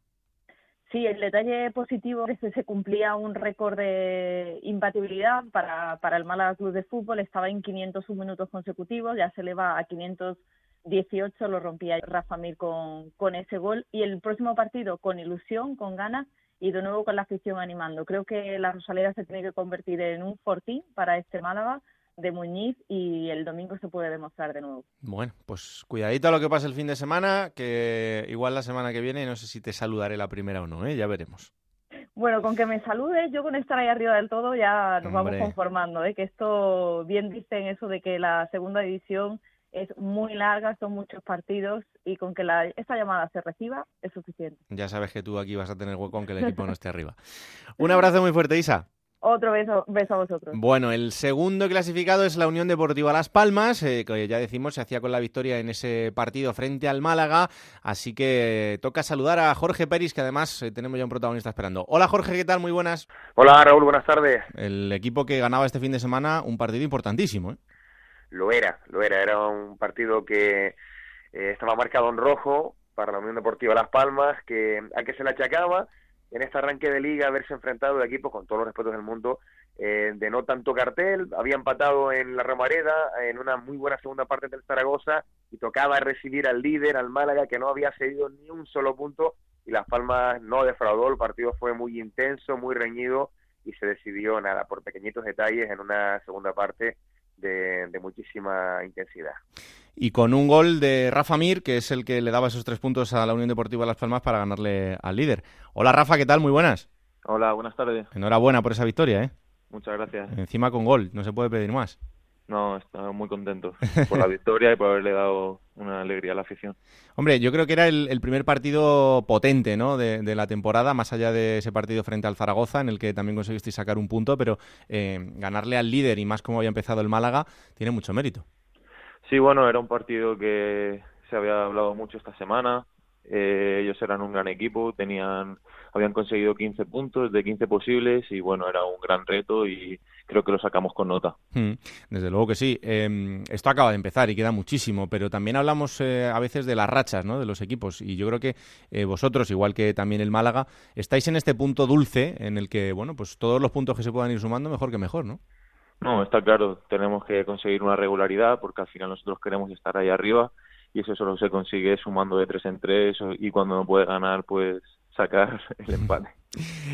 Sí, el detalle positivo es que se cumplía un récord de imbatibilidad para, para el Málaga Club de Fútbol. Estaba en 501 minutos consecutivos, ya se le va a 518, lo rompía Rafa Mir con, con ese gol. Y el próximo partido con ilusión, con ganas y de nuevo con la afición animando. Creo que la Rosaleda se tiene que convertir en un fortín para este Málaga de Muñiz y el domingo se puede demostrar de nuevo. Bueno, pues cuidadito a lo que pase el fin de semana, que igual la semana que viene no sé si te saludaré la primera o no, ¿eh? ya veremos. Bueno, con que me saludes, yo con estar ahí arriba del todo ya nos vamos conformando, ¿eh? que esto bien dicen eso de que la segunda división es muy larga, son muchos partidos y con que la, esta llamada se reciba es suficiente. Ya sabes que tú aquí vas a tener hueco aunque el equipo no esté arriba. Un abrazo muy fuerte, Isa. Otro beso, beso a vosotros. Bueno, el segundo clasificado es la Unión Deportiva Las Palmas, eh, que ya decimos se hacía con la victoria en ese partido frente al Málaga, así que toca saludar a Jorge Peris, que además eh, tenemos ya un protagonista esperando. Hola Jorge, ¿qué tal? Muy buenas. Hola Raúl, buenas tardes. El equipo que ganaba este fin de semana, un partido importantísimo. ¿eh? Lo era, lo era, era un partido que eh, estaba marcado en rojo para la Unión Deportiva Las Palmas, que a que se le achacaba en este arranque de liga haberse enfrentado de equipos con todos los respetos del mundo eh, de no tanto cartel, había empatado en la Romareda en una muy buena segunda parte del Zaragoza y tocaba recibir al líder, al Málaga, que no había cedido ni un solo punto y Las Palmas no defraudó, el partido fue muy intenso, muy reñido y se decidió nada por pequeñitos detalles en una segunda parte de, de muchísima intensidad y con un gol de Rafa Mir, que es el que le daba esos tres puntos a la Unión Deportiva Las Palmas para ganarle al líder. Hola Rafa, ¿qué tal? Muy buenas. Hola, buenas tardes. Enhorabuena por esa victoria, ¿eh? Muchas gracias. Encima con gol, no se puede pedir más. No, estamos muy contentos por la victoria y por haberle dado una alegría a la afición. Hombre, yo creo que era el, primer partido potente ¿no? de, la temporada, más allá de ese partido frente al Zaragoza, en el que también conseguisteis sacar un punto, pero eh, ganarle al líder y más como había empezado el Málaga, tiene mucho mérito. Sí, bueno, era un partido que se había hablado mucho esta semana. Eh, ellos eran un gran equipo, tenían, habían conseguido 15 puntos de 15 posibles y bueno, era un gran reto y creo que lo sacamos con nota. Hmm, desde luego que sí. Em, esto acaba de empezar y queda muchísimo, pero también hablamos eh, a veces de las rachas ¿no? de los equipos y yo creo que eh, vosotros, igual que también el Málaga, estáis en este punto dulce en el que, bueno, pues todos los puntos que se puedan ir sumando, mejor que mejor, ¿no? No, está claro, tenemos que conseguir una regularidad porque al final nosotros queremos estar ahí arriba y eso solo se consigue sumando de tres en tres y cuando no puede ganar, pues sacar el empate.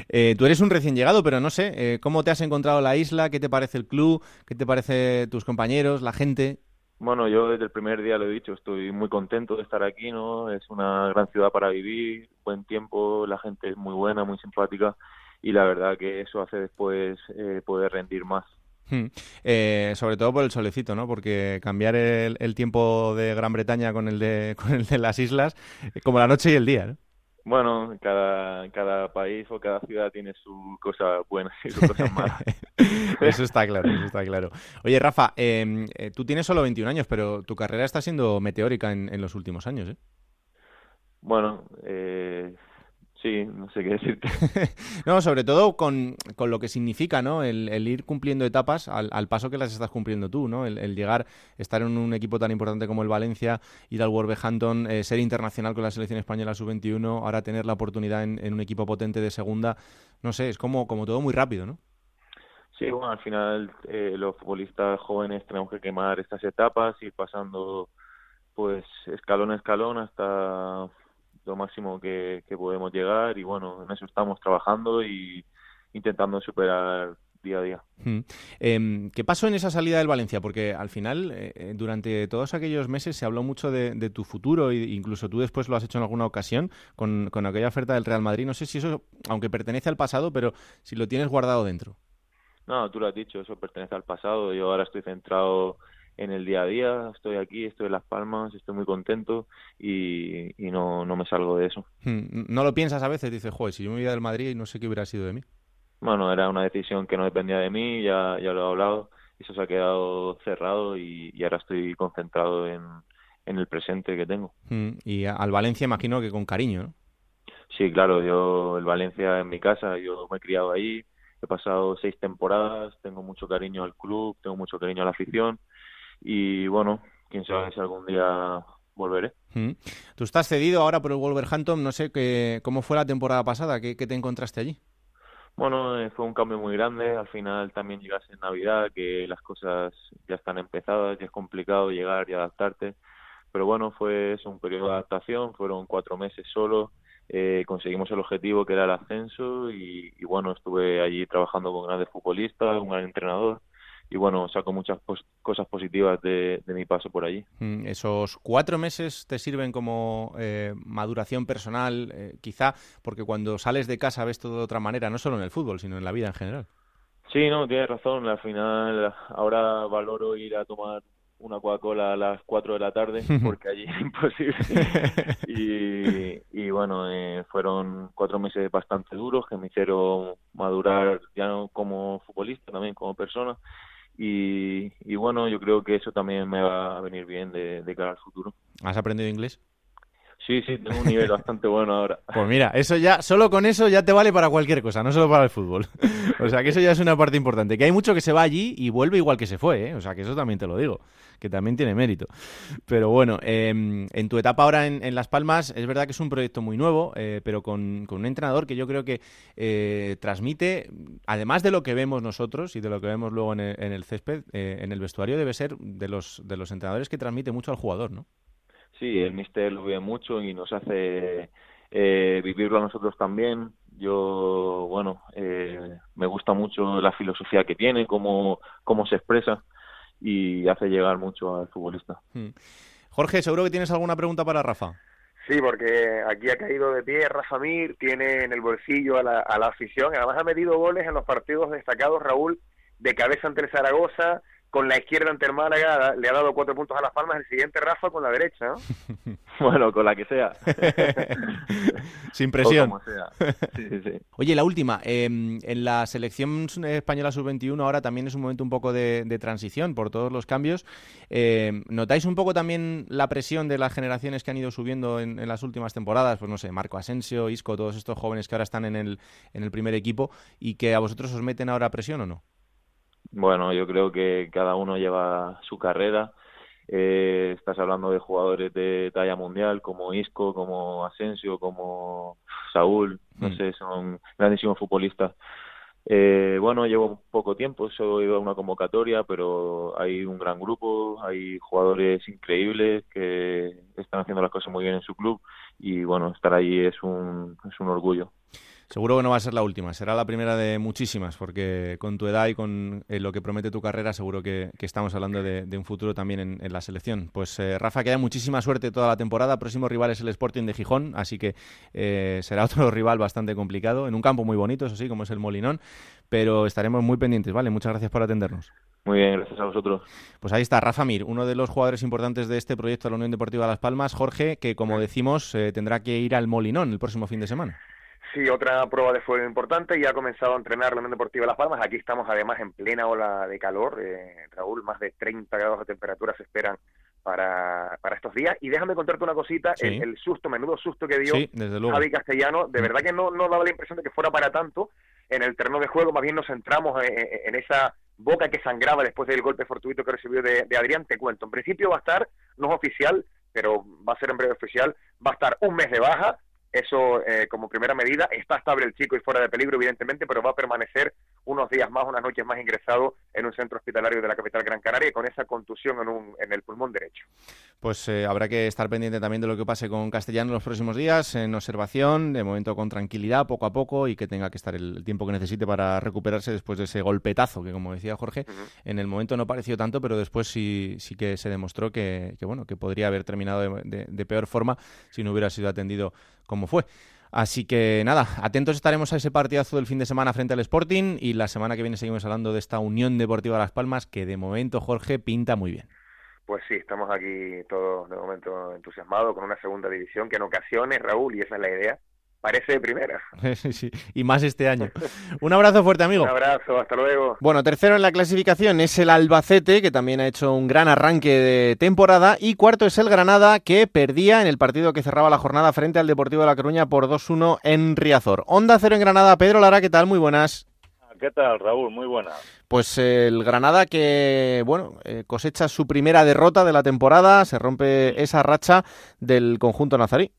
Eh, tú eres un recién llegado, pero no sé, eh, ¿cómo te has encontrado la isla? ¿Qué te parece el club? ¿Qué te parece tus compañeros, la gente? Bueno, yo desde el primer día lo he dicho, estoy muy contento de estar aquí, ¿no? Es una gran ciudad para vivir, buen tiempo, la gente es muy buena, muy simpática y la verdad que eso hace después eh, poder rendir más. Hmm. Eh, sobre todo por el solecito, ¿no? Porque cambiar el, tiempo de Gran Bretaña con el de, con el de las islas, como la noche y el día, ¿no? Bueno, cada, cada país o cada ciudad tiene su cosa buena y su cosa mala. eso está claro, eso está claro. Oye, Rafa, em, eh, tú tienes solo 21 años, pero tu carrera está siendo meteórica en, en los últimos años, ¿eh? Bueno, eh, Sí, no sé qué decirte. no, sobre todo con, con, lo que significa, ¿no? El, ir cumpliendo etapas al, al, paso que las estás cumpliendo tú, ¿no? El, llegar, estar en un equipo tan importante como el Valencia, ir al Wolverhampton, eh, ser internacional con la selección española sub-21, ahora tener la oportunidad en, en, un equipo potente de segunda, no sé, es como, como todo muy rápido, ¿no? Sí, bueno, al final eh, los futbolistas jóvenes tenemos que quemar estas etapas, ir pasando pues escalón a escalón hasta lo máximo que, podemos llegar y bueno, en eso estamos trabajando y intentando superar día a día. Em, ¿Qué pasó en esa salida del Valencia? Porque al final, eh, eh, durante todos aquellos meses se habló mucho de, tu futuro e incluso tú después lo has hecho en alguna ocasión con, con, aquella oferta del Real Madrid. No sé si eso, aunque pertenece al pasado, pero si lo tienes guardado dentro. No, tú lo has dicho, eso pertenece al pasado. Yo ahora estoy centrado en el día a día, estoy aquí, estoy en Las Palmas, estoy muy contento y, no, no me salgo de eso. Hmm, ¿No lo piensas a veces? Dices, joder, si yo me iba del Madrid no sé qué hubiera sido de mí. Bueno, era una decisión que no dependía de mí, ya, ya lo he hablado, eso se ha quedado cerrado y, ahora estoy concentrado en, en, el presente que tengo. Hmm, y al Valencia imagino que con cariño, ¿no? Sí, claro, yo el Valencia en mi casa, yo me he criado ahí, he pasado seis temporadas, tengo mucho cariño al club, tengo mucho cariño a la afición y bueno, quién sabe si algún día volveré. Tú estás cedido ahora por el Wolverhampton, no sé qué, cómo fue la temporada pasada, ¿Qué, te encontraste allí? Bueno, eh, fue un cambio muy grande, al final también llegas en Navidad, que las cosas ya están empezadas, ya es complicado llegar y adaptarte, pero bueno, fue un periodo de adaptación, fueron cuatro meses solo, eh, conseguimos el objetivo que era el ascenso y, y bueno, estuve allí trabajando con grandes futbolistas, un gran entrenador y bueno, saco muchas cosas positivas de, mi paso por allí. Mm, ¿Esos cuatro meses te sirven como eh, maduración personal, eh, quizá porque cuando sales de casa ves todo de otra manera, no solo en el fútbol, sino en la vida en general? Sí, no, tienes razón. Al final, ahora valoro ir a tomar una Coca-Cola a las 4 de la tarde, porque allí es imposible. y, y bueno, eh, fueron cuatro meses bastante duros que me hicieron madurar ya no como futbolista, también como persona. Y, y, bueno, yo creo que eso también me va a venir bien de, de cara al futuro. ¿Has aprendido inglés? Sí, sí, tengo un nivel bastante bueno ahora. Pues mira, eso ya, solo con eso ya te vale para cualquier cosa, no solo para el fútbol. o sea que eso ya es una parte importante. Que hay mucho que se va allí y vuelve igual que se fue, ¿eh? O sea que eso también te lo digo, que también tiene mérito. Pero bueno, em, en tu etapa ahora en, Las Palmas, es verdad que es un proyecto muy nuevo, eh, pero con, un entrenador que yo creo que eh, transmite, además de lo que vemos nosotros y de lo que vemos luego en el, en el césped, eh, en el vestuario, debe ser de los, de los entrenadores que transmite mucho al jugador, ¿no? Sí, el mister lo ve mucho y nos hace eh, vivirlo a nosotros también. Yo, bueno, eh, me gusta mucho la filosofía que tiene, cómo, cómo se expresa y hace llegar mucho al futbolista. Hmm. Jorge, seguro que tienes alguna pregunta para Rafa. Sí, porque aquí ha caído de pie Rafa Mir, tiene en el bolsillo a la, a la afición, además ha metido goles en los partidos destacados, Raúl, de cabeza ante el Zaragoza, con la izquierda ante el Málaga le ha dado cuatro puntos a Las Palmas, el siguiente Rafa con la derecha, ¿no? bueno, con la que sea. Sin presión. Oye, la última, em, en la selección española sub-21 ahora también es un momento un poco de, transición por todos los cambios. Em, ¿Notáis un poco también la presión de las generaciones que han ido subiendo en, en, las últimas temporadas? Pues no sé, Marco Asensio, Isco, todos estos jóvenes que ahora están en el, en el primer equipo y que a vosotros os meten ahora presión o no? Bueno, yo creo que cada uno lleva su carrera. Eh, estás hablando de jugadores de talla mundial como Isco, como Asensio, como Saúl, no mm. sé, son grandísimos futbolistas. Eh, bueno, llevo poco tiempo, solo he ido a una convocatoria, pero hay un gran grupo, hay jugadores increíbles que están haciendo las cosas muy bien en su club y bueno, estar ahí es un, es un orgullo. Seguro que no va a ser la última, será la primera de muchísimas, porque con tu edad y con eh, lo que promete tu carrera, seguro que, estamos hablando de, un futuro también en, la selección. Pues eh, Rafa, que haya muchísima suerte toda la temporada. Próximo rival es el Sporting de Gijón, así que eh, será otro rival bastante complicado, en un campo muy bonito, eso sí, como es el Molinón, pero estaremos muy pendientes, ¿vale? Muchas gracias por atendernos. Muy bien, gracias a vosotros. Pues ahí está, Rafa Mir, uno de los jugadores importantes de este proyecto de la Unión Deportiva Las Palmas, Jorge, que como decimos, tendrá que ir al Molinón el próximo fin de semana. Sí, otra prueba de fuego importante. Ya ha comenzado a entrenar la Unión Deportiva Las Palmas. Aquí estamos además en plena ola de calor. Eh, Raúl, más de 30 grados de temperatura se esperan para, para estos días. Y déjame contarte una cosita, el, susto, menudo susto que dio Javi Castellano, de mm. verdad que no, no daba la impresión de que fuera para tanto en el terreno de juego, más bien nos centramos en, esa boca que sangraba después del golpe fortuito que recibió de, de, Adrián, te cuento. En principio va a estar, no es oficial, pero va a ser en breve oficial, va a estar un mes de baja, eso eh, como primera medida. Está estable el chico y fuera de peligro, evidentemente, pero va a permanecer unos días más, unas noches más ingresado en un centro hospitalario de la capital Gran Canaria con esa contusión en, un, en el pulmón derecho. Pues eh, habrá que estar pendiente también de lo que pase con Castellano en los próximos días, en observación, de momento con tranquilidad, poco a poco, y que tenga que estar el tiempo que necesite para recuperarse después de ese golpetazo, que como decía Jorge, en el momento no pareció tanto, pero después sí, sí que se demostró que, bueno, que podría haber terminado de peor forma si no hubiera sido atendido como fue. Así que nada, atentos estaremos a ese partidazo del fin de semana frente al Sporting y la semana que viene seguimos hablando de esta Unión Deportiva Las Palmas que de momento, Jorge, pinta muy bien. Pues sí, estamos aquí todos de momento entusiasmados con una segunda división que en ocasiones, Raúl, y esa es la idea, parece de primera. sí, y más este año. Un abrazo fuerte, amigo. Un abrazo, hasta luego. Bueno, tercero en la clasificación es el Albacete, que también ha hecho un gran arranque de temporada. Y cuarto es el Granada, que perdía en el partido que cerraba la jornada frente al Deportivo de La Coruña por 2-1 en Riazor. Onda cero en Granada. Pedro Lara, ¿qué tal? Muy buenas. ¿Qué tal, Raúl? Muy buenas. Pues el Granada que, bueno, eh, cosecha su primera derrota de la temporada, se rompe esa racha del conjunto nazarí.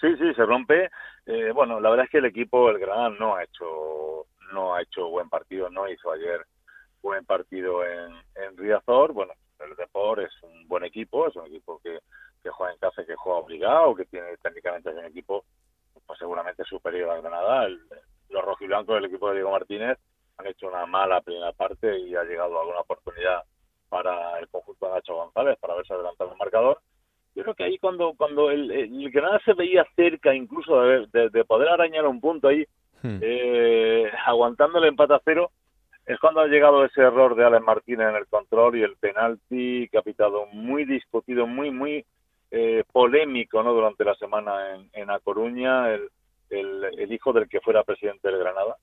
Sí, sí, se rompe eh, bueno, la verdad es que el equipo, el Granada, no ha hecho no ha hecho buen partido, no hizo ayer buen partido en, en Riazor. Bueno, el Depor es un buen equipo, es un equipo que, que juega en casa, que juega obligado, que tiene técnicamente un equipo pues, seguramente superior al Granada. El, los rojiblancos del equipo de Diego Martínez han hecho una mala primera parte y ha llegado alguna oportunidad para el conjunto de Nacho González para haberse adelantado el marcador yo creo que ahí cuando cuando el, el Granada se veía cerca incluso de, poder arañar un punto ahí, hmm. eh, aguantando el empate a cero, es cuando ha llegado ese error de Alex Martínez en el control y el penalti que ha pitado muy discutido, muy, muy eh, polémico ¿no? durante la semana en, en A Coruña, el, el, el hijo del que fuera presidente del Granada.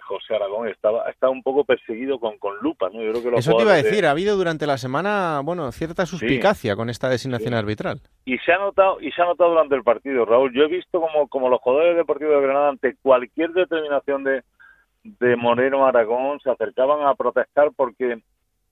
José Aragón estaba, estaba un poco perseguido con, con lupa, ¿no? Yo creo que Eso te iba a decir, ha habido durante la semana, bueno, cierta suspicacia con esta designación arbitral. Y se ha notado, y se ha notado durante el partido, Raúl. Yo he visto como, como los jugadores del partido de Granada ante cualquier determinación de, de Moreno Aragón se acercaban a protestar porque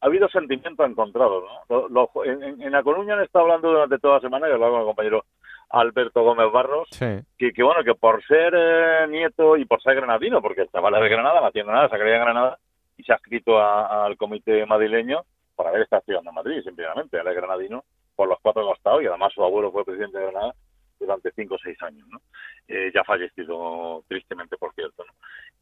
ha habido sentimientos encontrados, ¿no? en, en, La Coruña han estado hablando durante toda la semana, y hablaba con el compañero Alberto Gómez Barros, que, que, bueno, que por ser eh, nieto y por ser granadino, porque el chaval es de Granada, no haciendo nada, sacaría de Granada y se ha escrito al comité madrileño para ver esta acción de Madrid, simplemente, él es granadino por los cuatro costados y además su abuelo fue presidente de Granada durante cinco o seis años, ¿no? Eh, ya fallecido tristemente, por cierto, ¿no?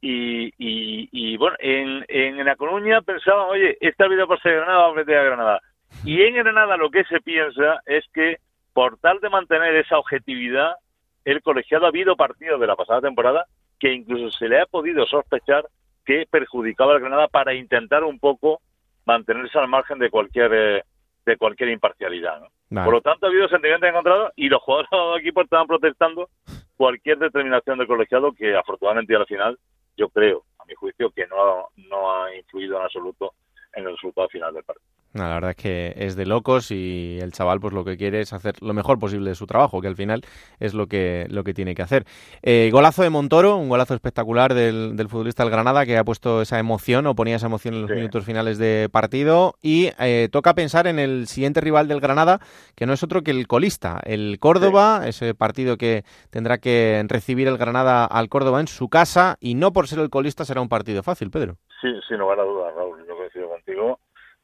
Y, y, bueno, en, en, La Coruña pensaban, oye, esta vida por ser Granada, vamos a meter a Granada. Y en Granada lo que se piensa es que por tal de mantener esa objetividad, el colegiado ha habido partidos de la pasada temporada que incluso se le ha podido sospechar que perjudicaba al Granada para intentar un poco mantenerse al margen de cualquier eh, de cualquier imparcialidad. Por lo tanto, ha habido sentimientos encontrados y los jugadores de equipo estaban protestando cualquier determinación del colegiado que afortunadamente al final yo creo, a mi juicio, que no, no ha influido en absoluto en el resultado final del partido la verdad es que es de locos y el chaval pues lo que quiere es hacer lo mejor posible de su trabajo, que al final es lo que, lo que tiene que hacer. Eh, golazo de Montoro, un golazo espectacular del, del, futbolista del Granada que ha puesto esa emoción o ponía esa emoción en los minutos finales de partido. Y eh, toca pensar en el siguiente rival del Granada, que no es otro que el colista, el Córdoba, ese partido que tendrá que recibir el Granada al Córdoba en su casa. Y no por ser el colista será un partido fácil, Pedro. Sí, sin lugar a dudas, Raúl, yo coincido contigo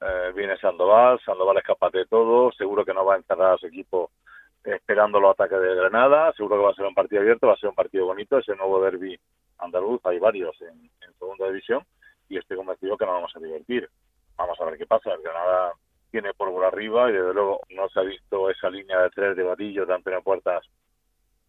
eh, viene Sandoval, Sandoval es capaz de todo, seguro que no va a encerrar a su equipo esperando los ataques de Granada, seguro que va a ser un partido abierto, va a ser un partido bonito, ese nuevo derby andaluz, hay varios en, segunda división y estoy convencido que nos vamos a divertir. Vamos a ver qué pasa, el Granada tiene pólvora arriba y desde luego no se ha visto esa línea de tres de Batillo, de Antonio Puertas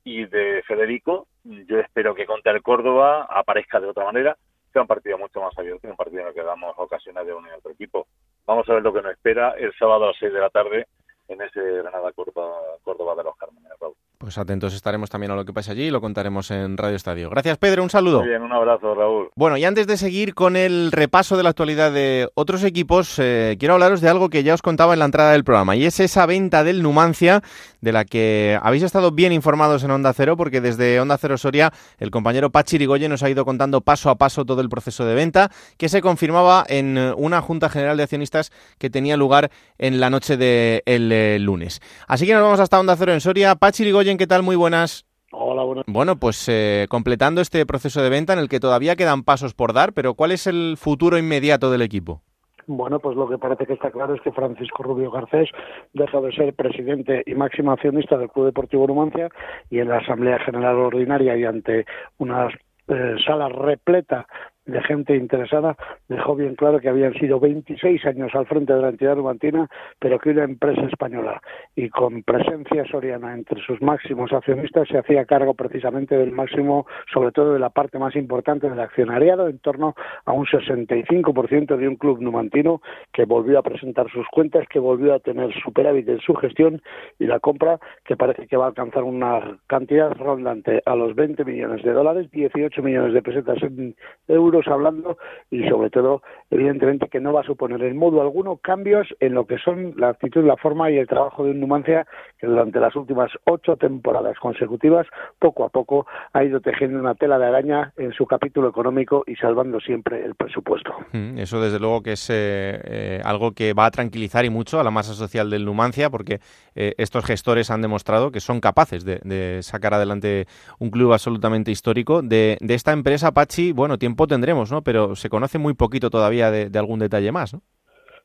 y de Federico. Yo espero que contra el Córdoba aparezca de otra manera, sea un partido mucho más abierto, un partido en el que damos ocasiones de unir a otro equipo. Vamos a ver lo que nos espera el sábado a las 6 de la tarde en ese Granada Córdoba, de los Cármenes, Raúl. Pues atentos estaremos también a lo que pasa allí y lo contaremos en Radio Estadio. Gracias, Pedro. Un saludo. Muy bien, un abrazo, Raúl. Bueno, y antes de seguir con el repaso de la actualidad de otros equipos, eh, quiero hablaros de algo que ya os contaba en la entrada del programa, y es esa venta del Numancia, de la que habéis estado bien informados en Onda Cero, porque desde Onda Cero Soria el compañero Pachi Rigoye nos ha ido contando paso a paso todo el proceso de venta, que se confirmaba en una Junta General de Accionistas que tenía lugar en la noche del eh, lunes. Así que nos vamos hasta Onda Cero en Soria. Pachi Rigoyen, ¿qué tal? Muy buenas. Hola, buenas. Bueno, pues eh, completando este proceso de venta en el que todavía quedan pasos por dar, pero ¿cuál es el futuro inmediato del equipo? Bueno, pues lo que parece que está claro es que Francisco Rubio Garcés deja de ser presidente y máximo accionista del Club Deportivo Numancia y en la Asamblea General Ordinaria y ante una eh, sala repleta de gente interesada, dejó bien claro que habían sido 26 años al frente de la entidad numantina, pero que una empresa española y con presencia soriana entre sus máximos accionistas se hacía cargo precisamente del máximo, sobre todo de la parte más importante del accionariado, en torno a un 65% de un club numantino que volvió a presentar sus cuentas, que volvió a tener superávit en su gestión y la compra que parece que va a alcanzar una cantidad rondante a los 20 millones de dólares, 18 millones de pesetas en euros hablando y sobre todo, evidentemente, que no va a suponer en modo alguno cambios en lo que son la actitud, la forma y el trabajo de un Numancia que durante las últimas ocho temporadas consecutivas, poco a poco, ha ido tejiendo una tela de araña en su capítulo económico y salvando siempre el presupuesto. Mm, eso, desde luego, que es eh, eh, algo que va a tranquilizar y mucho a la masa social del Numancia, porque eh, estos gestores han demostrado que son capaces de, sacar adelante un club absolutamente histórico. De, de esta empresa, Pachi, bueno, tiempo tendrá ¿no? Pero se conoce muy poquito todavía de, de algún detalle más, ¿no?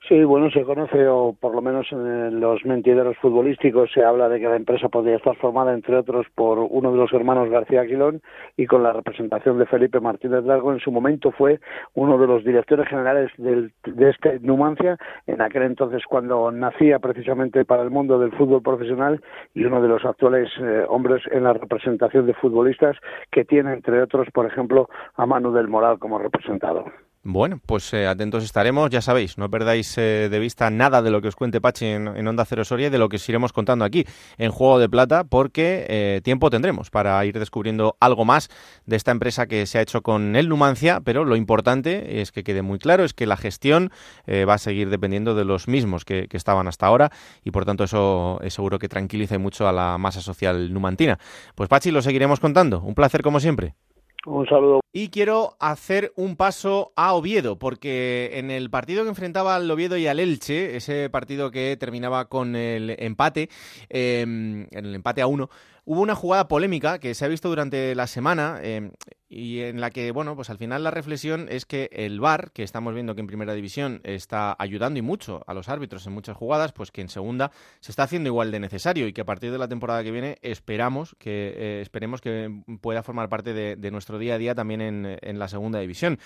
Sí, bueno, se conoce, o por lo menos en los mentideros futbolísticos se habla de que la empresa podría estar formada, entre otros, por uno de los hermanos García Aguilón y con la representación de Felipe Martínez Largo. En su momento fue uno de los directores generales del, de este Numancia, en aquel entonces cuando nacía precisamente para el mundo del fútbol profesional y uno de los actuales eh, hombres en la representación de futbolistas que tiene, entre otros, por ejemplo, a Manu del Moral como representado. Bueno, pues eh, atentos estaremos, ya sabéis, no perdáis eh, de vista nada de lo que os cuente Pachi en, Onda Cero Soria y de lo que os iremos contando aquí en Juego de Plata, porque eh, tiempo tendremos para ir descubriendo algo más de esta empresa que se ha hecho con el Numancia, pero lo importante es que quede muy claro, es que la gestión va a seguir dependiendo de los mismos que, estaban hasta ahora y por tanto eso es seguro que tranquiliza mucho a la masa social numantina. Pues Pachi, lo seguiremos contando. Un placer como siempre. Un saludo. Y quiero hacer un paso a Oviedo, porque en el partido que enfrentaba al Oviedo y al Elche, ese partido que terminaba con el empate, em, en el empate a uno, hubo una jugada polémica que se ha visto durante la semana em, y en la que, bueno, pues al final la reflexión es que el VAR, que estamos viendo que en primera división está ayudando y mucho a los árbitros en muchas jugadas, pues que en segunda se está haciendo igual de necesario y que a partir de la temporada que viene esperamos que eh, esperemos que pueda formar parte de, nuestro día a día también en, la segunda división.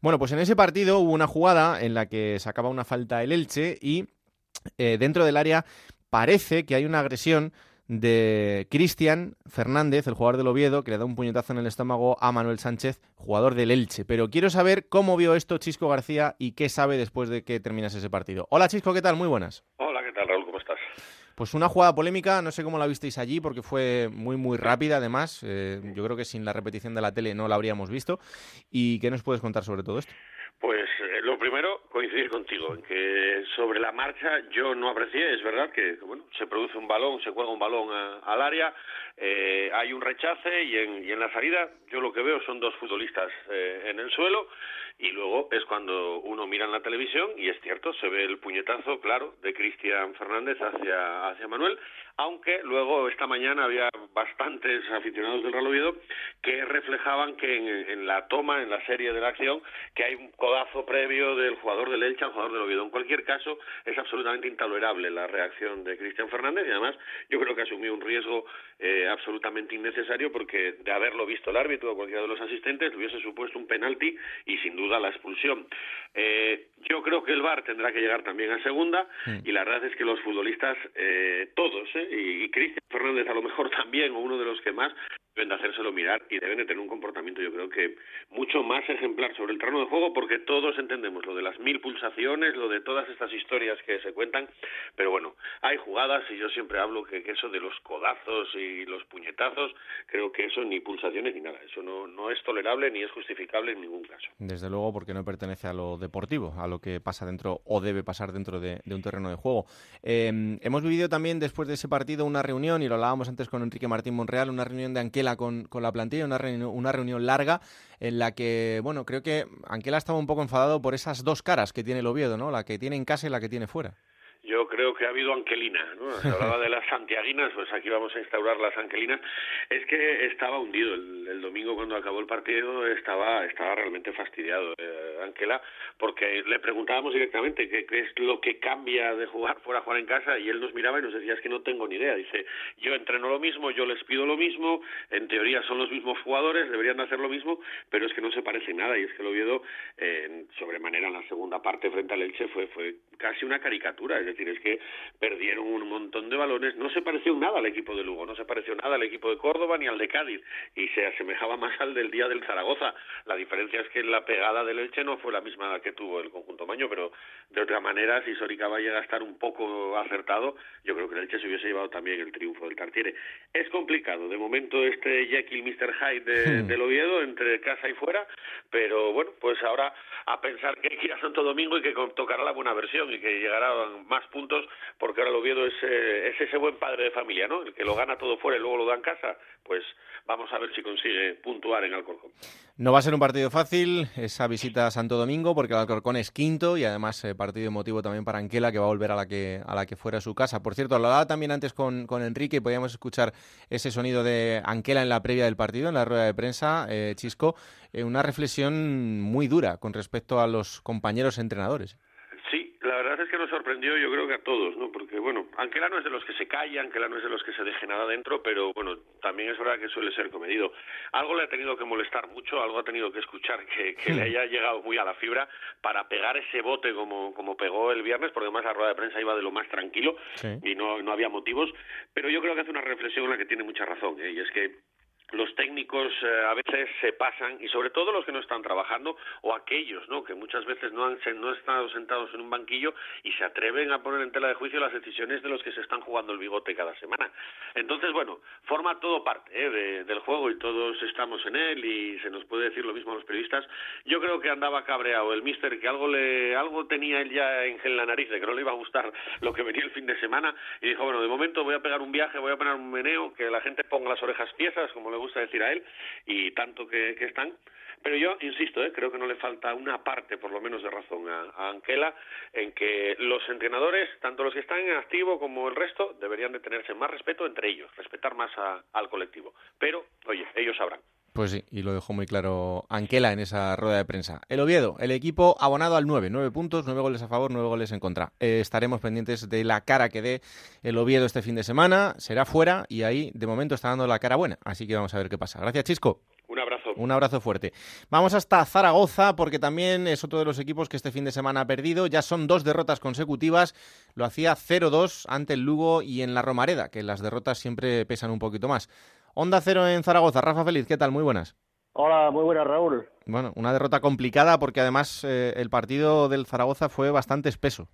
Bueno, pues en ese partido hubo una jugada en la que sacaba una falta el Elche y eh, dentro del área parece que hay una agresión de Cristian Fernández, el jugador del Oviedo, que le da un puñetazo en el estómago a Manuel Sánchez, jugador del Elche. Pero quiero saber cómo vio esto Chisco García y qué sabe después de que terminase ese partido. Hola Chisco, ¿qué tal? Muy buenas. Hola, ¿qué tal Raúl? ¿Cómo estás? Pues una jugada polémica, no sé cómo la visteis allí, porque fue muy, muy rápida además. Eh, yo creo que sin la repetición de la tele no la habríamos visto. ¿Y qué nos puedes contar sobre todo esto? Pues eh, coincidir contigo en que sobre la marcha yo no aprecié, es verdad que bueno, se produce un balón, se juega un balón al área, eh, hay un rechace y en, y en la salida yo lo que veo son dos futbolistas eh, en el suelo y luego es cuando uno mira en la televisión y es cierto, se ve el puñetazo, claro, de Cristian Fernández hacia, hacia Manuel, aunque luego esta mañana había bastantes aficionados del Real Oviedo que reflejaban que en, en, la toma, en la serie de la acción, que hay un codazo previo del jugador del Elche al jugador del Oviedo. En cualquier caso, es absolutamente intolerable la reacción de Cristian Fernández y además yo creo que asumió un riesgo eh, absolutamente innecesario porque de haberlo visto el árbitro o cualquiera de los asistentes hubiese supuesto un penalti y sin duda la expulsión. Eh, yo creo que el VAR tendrá que llegar también a segunda y la verdad es que los futbolistas, eh, todos, eh, y, Cristian Fernández a lo mejor también, o uno de los que más, deben de hacérselo mirar y deben de tener un comportamiento, yo creo que mucho más ejemplar sobre el terreno de juego, porque todos entendemos lo de las mil pulsaciones, lo de todas estas historias que se cuentan, pero bueno, hay jugadas y yo siempre hablo que, eso de los codazos y los puñetazos, creo que eso ni pulsaciones ni nada, eso no, no es tolerable ni es justificable en ningún caso. Desde luego, porque no pertenece a lo deportivo, a lo que pasa dentro o debe pasar dentro de, un terreno de juego. Eh, hemos vivido también después de ese partido una reunión, y lo hablábamos antes con Enrique Martín Monreal, una reunión de Con la plantilla, una reunión, una reunión larga en la que, bueno, creo que Anquela estaba un poco enfadado por esas dos caras que tiene el Oviedo, ¿no? La que tiene en casa y la que tiene fuera yo creo que ha habido anquelina, ¿no? Se hablaba de las santiaguinas, pues aquí vamos a instaurar las anquelinas. Es que estaba hundido el, domingo cuando acabó el partido, estaba estaba realmente fastidiado eh, Anquela, porque le preguntábamos directamente qué, es lo que cambia de jugar fuera a jugar en casa y él nos miraba y nos decía es que no tengo ni idea. Dice, yo entreno lo mismo, yo les pido lo mismo, en teoría son los mismos jugadores, deberían de hacer lo mismo, pero es que no se parece nada y es que lo Oviedo eh, sobremanera en la segunda parte frente al Elche fue, fue casi una caricatura es decir, es que perdieron un montón de balones, no se pareció nada al equipo de Lugo, no se pareció nada al equipo de Córdoba ni al de Cádiz, y se asemejaba más al del día del Zaragoza. La diferencia es que la pegada del Elche no fue la misma que tuvo el conjunto Maño, pero de otra manera, si Soricaba llega a estar un poco acertado, yo creo que el Elche se hubiese llevado también el triunfo del Tartiere. Es complicado, de momento este Jekyll Mr. Hyde de, hmm. del Oviedo, entre casa y fuera, pero bueno, pues ahora a pensar que hay que ir a Santo Domingo y que tocará la buena versión y que llegará más puntos, porque ahora lo Oviedo es, es ese buen padre de familia, ¿no? El que lo gana todo fuera y luego lo da en casa, pues vamos a ver si consigue puntuar en Alcorcón. No va a ser un partido fácil esa visita a Santo Domingo, porque el Alcorcón es quinto y además eh, partido emotivo también para Anquela, que va a volver a la que, a la que fuera su casa. Por cierto, hablaba también antes con, con Enrique podíamos escuchar ese sonido de Anquela en la previa del partido, en la rueda de prensa, eh, Chisco, eh, una reflexión muy dura con respecto a los compañeros entrenadores verdad es que nos sorprendió yo creo que a todos, ¿no? Porque, bueno, Anquela no es de los que se calla, Anquela no es de los que se deje nada dentro, pero, bueno, también es verdad que suele ser comedido. Algo le ha tenido que molestar mucho, algo ha tenido que escuchar que, que le haya llegado muy a la fibra para pegar ese bote como, como pegó el viernes, porque además la rueda de prensa iba de lo más tranquilo y no, no había motivos, pero yo creo que hace una reflexión en la que tiene mucha razón, ¿eh? y es que los técnicos eh, a veces se pasan y sobre todo los que no están trabajando o aquellos no que muchas veces no han no estado sentados en un banquillo y se atreven a poner en tela de juicio las decisiones de los que se están jugando el bigote cada semana. Entonces bueno forma todo parte ¿eh? del juego y todos estamos en él y se nos puede decir lo mismo a los periodistas. Yo creo que andaba cabreado el mister que algo le algo tenía él ya en la nariz de que no le iba a gustar lo que venía el fin de semana y dijo bueno de momento voy a pegar un viaje voy a poner un meneo que la gente ponga las orejas piezas como le gusta decir a él y tanto que, están. Pero yo insisto, ¿eh? creo que no le falta una parte, por lo menos, de razón a, Anquela en que los entrenadores, tanto los que están en activo como el resto, deberían de tenerse más respeto entre ellos, respetar más al colectivo. Pero, oye, ellos sabrán. Pues sí, y lo dejó muy claro Anquela en esa rueda de prensa. El Oviedo, el equipo abonado al 9, 9 puntos, 9 goles a favor, 9 goles en contra. Eh, estaremos pendientes de la cara que dé el Oviedo este fin de semana, será fuera y ahí de momento está dando la cara buena, así que vamos a ver qué pasa. Gracias Chisco. Un abrazo. Un abrazo fuerte. Vamos hasta Zaragoza porque también es otro de los equipos que este fin de semana ha perdido. Ya son dos derrotas consecutivas. Lo hacía 0-2 ante el Lugo y en la Romareda, que las derrotas siempre pesan un poquito más. Onda Cero en Zaragoza. Rafa Feliz, ¿qué tal? Muy buenas. Hola, muy buenas, Raúl. Bueno, una derrota complicada porque además eh, el partido del Zaragoza fue bastante espeso.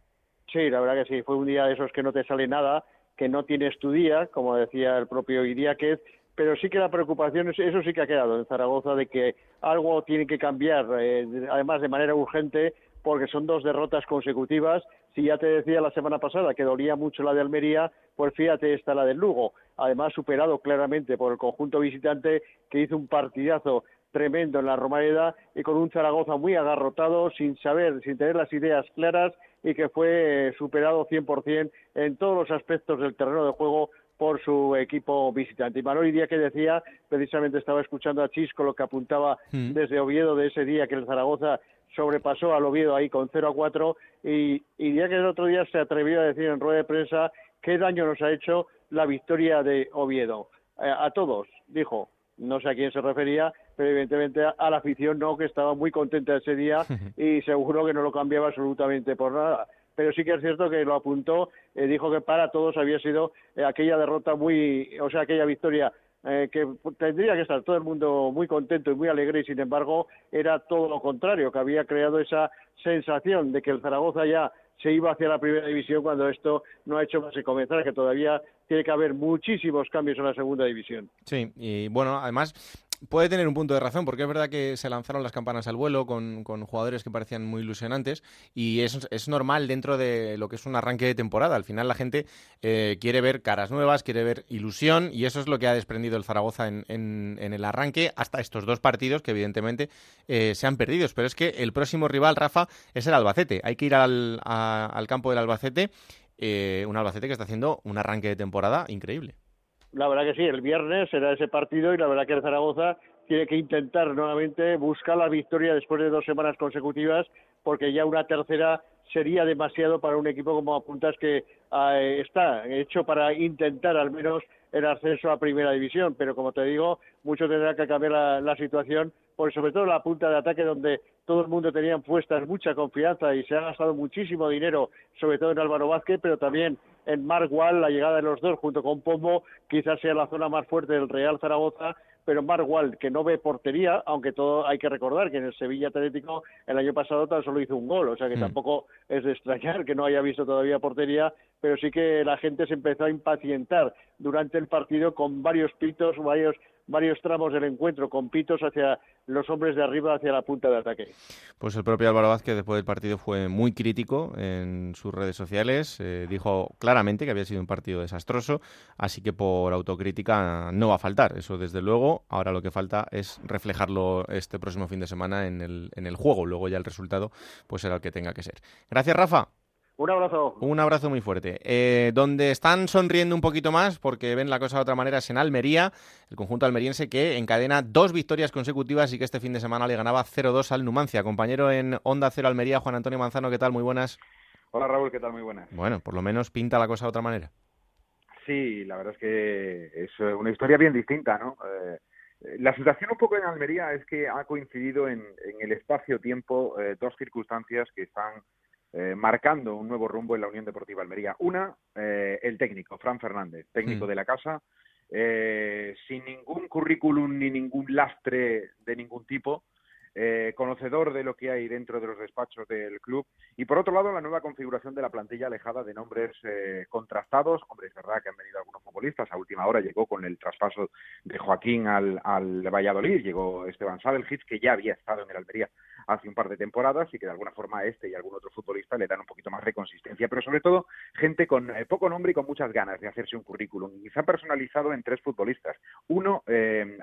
Sí, la verdad que sí. Fue un día de esos que no te sale nada, que no tienes tu día, como decía el propio Iriáquez, pero sí que la preocupación, eso sí que ha quedado en Zaragoza, de que algo tiene que cambiar, eh, además de manera urgente, porque son dos derrotas consecutivas. Si ya te decía la semana pasada que dolía mucho la de Almería, pues fíjate esta la del Lugo. Además, superado claramente por el conjunto visitante que hizo un partidazo tremendo en la Romareda y con un Zaragoza muy agarrotado, sin saber, sin tener las ideas claras y que fue eh, superado 100% en todos los aspectos del terreno de juego por su equipo visitante. Y Manuel día que decía, precisamente estaba escuchando a Chisco lo que apuntaba mm. desde Oviedo de ese día que el Zaragoza sobrepasó al Oviedo ahí con 0 a 4 y, y ya que el otro día se atrevió a decir en rueda de prensa qué daño nos ha hecho la victoria de Oviedo. Eh, a todos, dijo, no sé a quién se refería, pero evidentemente a, la afición no, que estaba muy contenta ese día y seguro que no lo cambiaba absolutamente por nada. Pero sí que es cierto que lo apuntó, eh, dijo que para todos había sido eh, aquella derrota muy, o sea, aquella victoria eh, que tendría que estar todo el mundo muy contento y muy alegre y sin embargo era todo lo contrario, que había creado esa sensación de que el Zaragoza ya se iba hacia la primera división cuando esto no ha hecho más que comenzar, que todavía tiene que haber muchísimos cambios en la segunda división. Sí, y bueno, además puede tener un punto de razón, porque es verdad que se lanzaron las campanas al vuelo con, jugadores que parecían muy ilusionantes y es, es, normal dentro de lo que es un arranque de temporada. Al final la gente eh, quiere ver caras nuevas, quiere ver ilusión y eso es lo que ha desprendido el Zaragoza en, en, el arranque hasta estos dos partidos que evidentemente eh, se han perdido. Pero es que el próximo rival, Rafa, es el Albacete. Hay que ir al, al campo del Albacete, eh, un Albacete que está haciendo un arranque de temporada increíble. La verdad que sí, el viernes será ese partido y la verdad que el Zaragoza tiene que intentar nuevamente buscar la victoria después de dos semanas consecutivas, porque ya una tercera sería demasiado para un equipo como apuntas que eh, está hecho para intentar al menos el ascenso a primera división, pero como te digo, mucho tendrá que cambiar la, situación, por sobre todo la punta de ataque donde todo el mundo tenía puestas mucha confianza y se ha gastado muchísimo dinero, sobre todo en Álvaro Vázquez, pero también en Mark Wall, la llegada de los dos junto con Pombo, quizás sea la zona más fuerte del Real Zaragoza, pero Mark Wall, que no ve portería, aunque todo hay que recordar que en el Sevilla Atlético el año pasado tan solo hizo un gol, o sea que mm. tampoco es de extrañar que no haya visto todavía portería, pero sí que la gente se empezó a impacientar durante el partido con varios pitos, varios varios tramos del encuentro con pitos hacia los hombres de arriba, hacia la punta de ataque. Pues el propio Álvaro Vázquez después del partido fue muy crítico en sus redes sociales, eh, dijo claramente que había sido un partido desastroso, así que por autocrítica no va a faltar, eso desde luego, ahora lo que falta es reflejarlo este próximo fin de semana en el, en el juego, luego ya el resultado pues será el que tenga que ser. Gracias Rafa. Un abrazo. Un abrazo muy fuerte. Eh, donde están sonriendo un poquito más, porque ven la cosa de otra manera, es en Almería, el conjunto almeriense que encadena dos victorias consecutivas y que este fin de semana le ganaba 0-2 al Numancia. Compañero en Onda Cero Almería, Juan Antonio Manzano, ¿qué tal? Muy buenas. Hola Raúl, ¿qué tal? Muy buenas. Bueno, por lo menos pinta la cosa de otra manera. Sí, la verdad es que es eh, una historia bien distinta, ¿no? Eh, la situación un poco en Almería es que ha coincidido en, el espacio-tiempo dos circunstancias que están eh, marcando un nuevo rumbo en la Unión Deportiva Almería. Una, eh, el técnico, Fran Fernández, técnico mm. de la casa, eh, sin ningún currículum ni ningún lastre de ningún tipo, eh, conocedor de lo que hay dentro de los despachos del club. Y por otro lado, la nueva configuración de la plantilla alejada de nombres eh, contrastados. Hombre, es verdad que han venido algunos futbolistas. A última hora llegó con el traspaso de Joaquín al, al Valladolid. Llegó Esteban Sadelhitz, que ya había estado en el Almería hace un par de temporadas y que de alguna forma este y algún otro futbolista le dan un poquito más de consistencia. Pero sobre todo, gente con eh, poco nombre y con muchas ganas de hacerse un currículum. Y se ha personalizado en tres futbolistas. Uno,